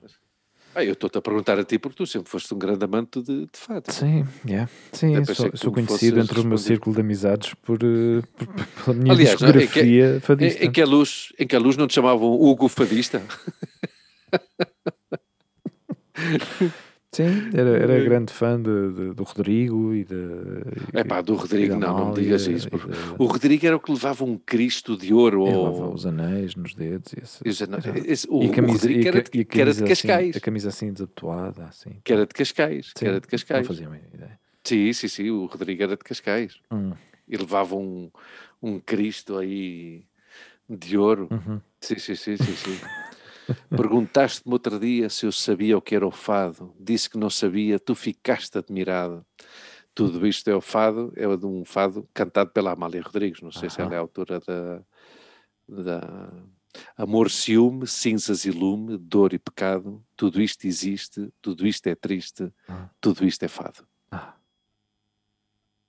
Ah, eu estou-te a perguntar a ti porque tu sempre foste um grande amante de, de fado. Sim, yeah. Sim, sou, sou conhecido entre o meu responder. círculo de amizades por, eh, por- pela minha Aliás, não é? Em que- discografia fadista. Em, em que a luz, em que a luz não te chamavam Hugo Fadista? *laughs* Sim, era, era Eh. grande fã de, de- do Rodrigo e de. É pá, do Rodrigo, não, não me Amália digas isso. porque de- O Rodrigo era o que levava um Cristo de ouro. Levava os anéis nos dedos e esse- esse- o, e a o camisa, Rodrigo que era, de- que era assim- Cascais. a camisa assim desabotoada, assim. Que era de Cascais. Que Sim, era de Não Cascais. fazia a ideia. Sim, sim, sim. O Rodrigo era de Cascais. Hum, E levava um, um Cristo aí de ouro. uhum. Sim, sim, sim, sim, sim. *laughs* Perguntaste-me outro dia se eu sabia o que era o fado. Disse que não sabia, tu ficaste admirado. Tudo isto é o fado, é de um fado cantado pela Amália Rodrigues. Não sei se ela é a autora da, da Amor, ciúme, cinzas e lume, dor e pecado. Tudo isto existe, tudo isto é triste, Ah. tudo isto é fado. Ah.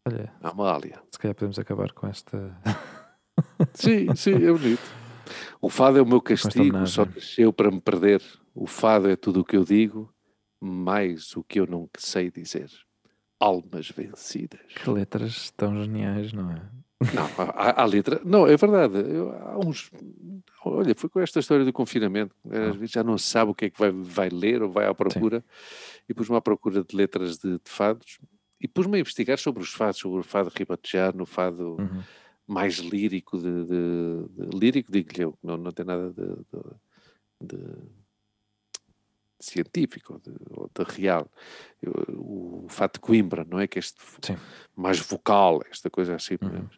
Olha, Amália. se calhar podemos acabar com esta. Sim, sim, é bonito. O fado é o meu castigo, só nasceu para me perder. O fado é tudo o que eu digo, mais o que eu não sei dizer. Almas vencidas. Que letras tão geniais, não é? Não, há, há letra. Não, é verdade. Eu- há uns. Olha, foi com esta história do confinamento. Às vezes já não se sabe o que é que vai, vai ler ou vai à procura. E pus-me à procura de letras de, de fados e pus-me a investigar sobre os fados, sobre o fado ribatejano, o fado Uhum. Mais lírico de, de- de- lírico digo-lhe eu, não, não tem nada de, de- científico ou de, real. Eu- o fato de Coimbra, não é que este f- Sim. mais vocal, esta coisa assim. Uhum.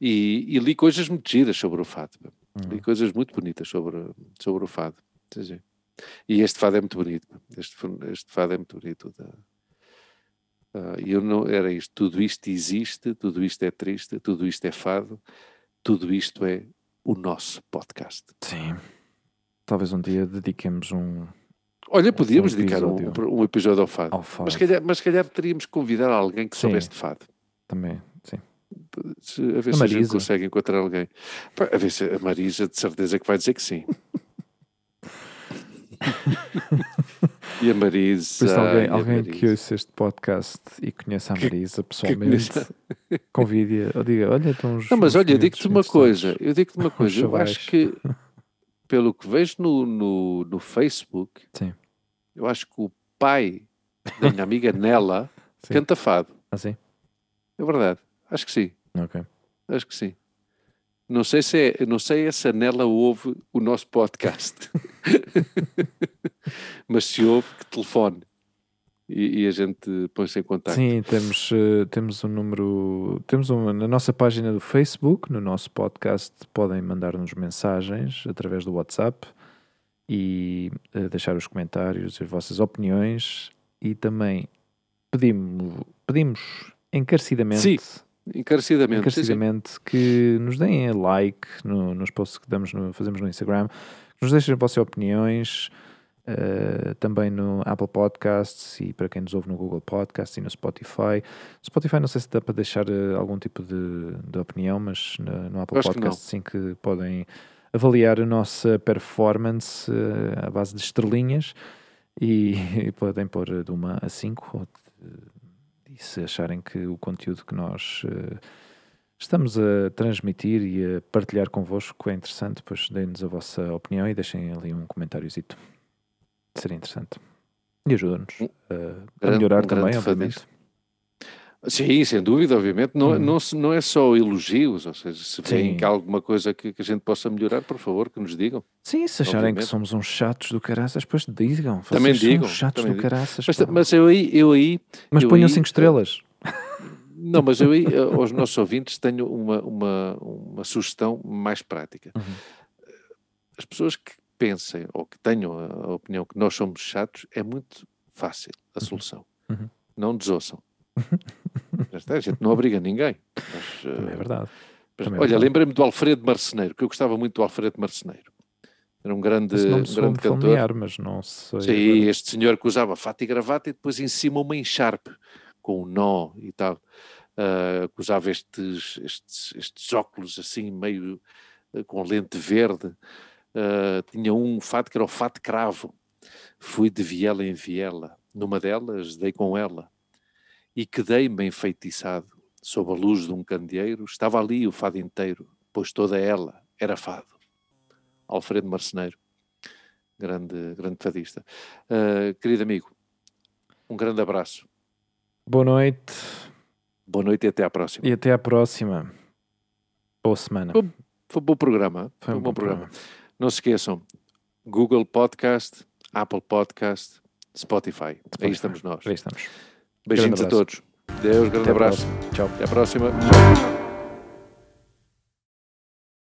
E, e li coisas muito giras sobre o fado. Uhum. Li coisas muito bonitas sobre, sobre o fado. E este fado é muito bonito. Este, este fado é muito bonito. da- E eu não era isto. Tudo isto existe, tudo isto é triste, tudo isto é fado, tudo isto é o nosso podcast. Sim. Talvez um dia dediquemos um Olha, podíamos Um dedicar um, episódio. um episódio ao fado. ao fado. Mas se, calhar, mas calhar teríamos que convidar alguém que Sim. soubesse de fado. Também, sim. A ver A se a gente Marisa. consegue encontrar alguém. A ver se a Marisa de certeza que vai dizer que sim. *laughs* e a Marisa. Por isso, alguém, alguém que ouça este podcast e conheça a Que- Marisa pessoalmente, conheça. convide-a ou diga: Olha, então uns. Não, mas uns olha, 500 digo-te uma coisa. interessantes." Eu digo-te uma coisa. Eu acho que, pelo que vejo no, no, no Facebook, Sim. eu acho que o pai da minha amiga Nela *laughs* Sim. canta fado. Assim? É verdade. Acho que sim. Ok. Acho que sim. Não sei se é, não sei se a Nela ouve o nosso podcast. *laughs* Mas se ouve, que telefone. E, e a gente põe-se em contato. Sim, temos, eh, temos um número. Temos um, na nossa página do Facebook, no nosso podcast, podem mandar-nos mensagens através do WhatsApp e eh, deixar os comentários, as vossas opiniões e também pedimos, pedimos encarecidamente. Sim, Encarecidamente. sim, sim. encarecidamente que nos deem like no- nos posts que damos no- fazemos no Instagram, que nos deixem as vossas opiniões eh, também no Apple Podcasts e para quem nos ouve no Google Podcasts e no Spotify. Spotify não sei se dá para deixar eh, algum tipo de, de opinião, mas no, no Apple Podcasts sim que podem avaliar a nossa performance eh, à base de estrelinhas e, *laughs* e podem pôr de uma a 5 e se acharem que o conteúdo que nós eh, estamos a transmitir e a partilhar convosco é interessante, pois deem-nos a vossa opinião e deixem ali um comentáriozito. Seria interessante. E ajuda-nos uh, a melhorar um também, obviamente. fadista. Sim, sem dúvida, obviamente. Não, Uhum. não, não é só elogios, ou seja, se que há alguma coisa que, que a gente possa melhorar, por favor, que nos digam. Sim, se acharem Obviamente. que somos uns chatos do caraças, depois digam. Vocês Também digam, chatos também do digam. caraças. Mas, mas eu aí, eu aí, Mas eu ponham 5 estrelas. não, mas eu aí, eh, aos nossos ouvintes, tenho uma, uma, uma sugestão mais prática. Uhum. As pessoas que pensem ou que tenham a, opinião que nós somos chatos, é muito fácil a solução. Uhum. Não desouçam. A gente não obriga ninguém. Mas, eh, Também é verdade. Mas, Também é olha, verdade. lembrei-me do Alfredo Marceneiro, que eu gostava muito do Alfredo Marceneiro. Era um grande, Esse nome um grande cantor. familiar, mas não sei. Sim, este senhor que usava fato e gravata e depois em cima uma encharpe com um nó e tal. Ah, que usava estes, estes, estes óculos assim, meio ah, com lente verde. Ah, tinha um fato que era o fato cravo. Fui de viela em viela. Numa delas dei com ela. E quedei-me enfeitiçado. Sob a luz de um candeeiro, estava ali o fado inteiro, pois toda ela era fado. Alfredo Marceneiro, grande, grande fadista. Ah, querido amigo, um grande abraço. Boa noite Boa noite e até à próxima. e até à próxima. Boa semana. Bom, Foi um bom programa. Foi um bom programa. Não se esqueçam, Google Podcast, Apple Podcast, Spotify. Aí Spotify. estamos nós. Aí estamos. Beijinhos a todos. Deus, grande Até abraço. próxima. Tchau. Até à próxima. Tchau.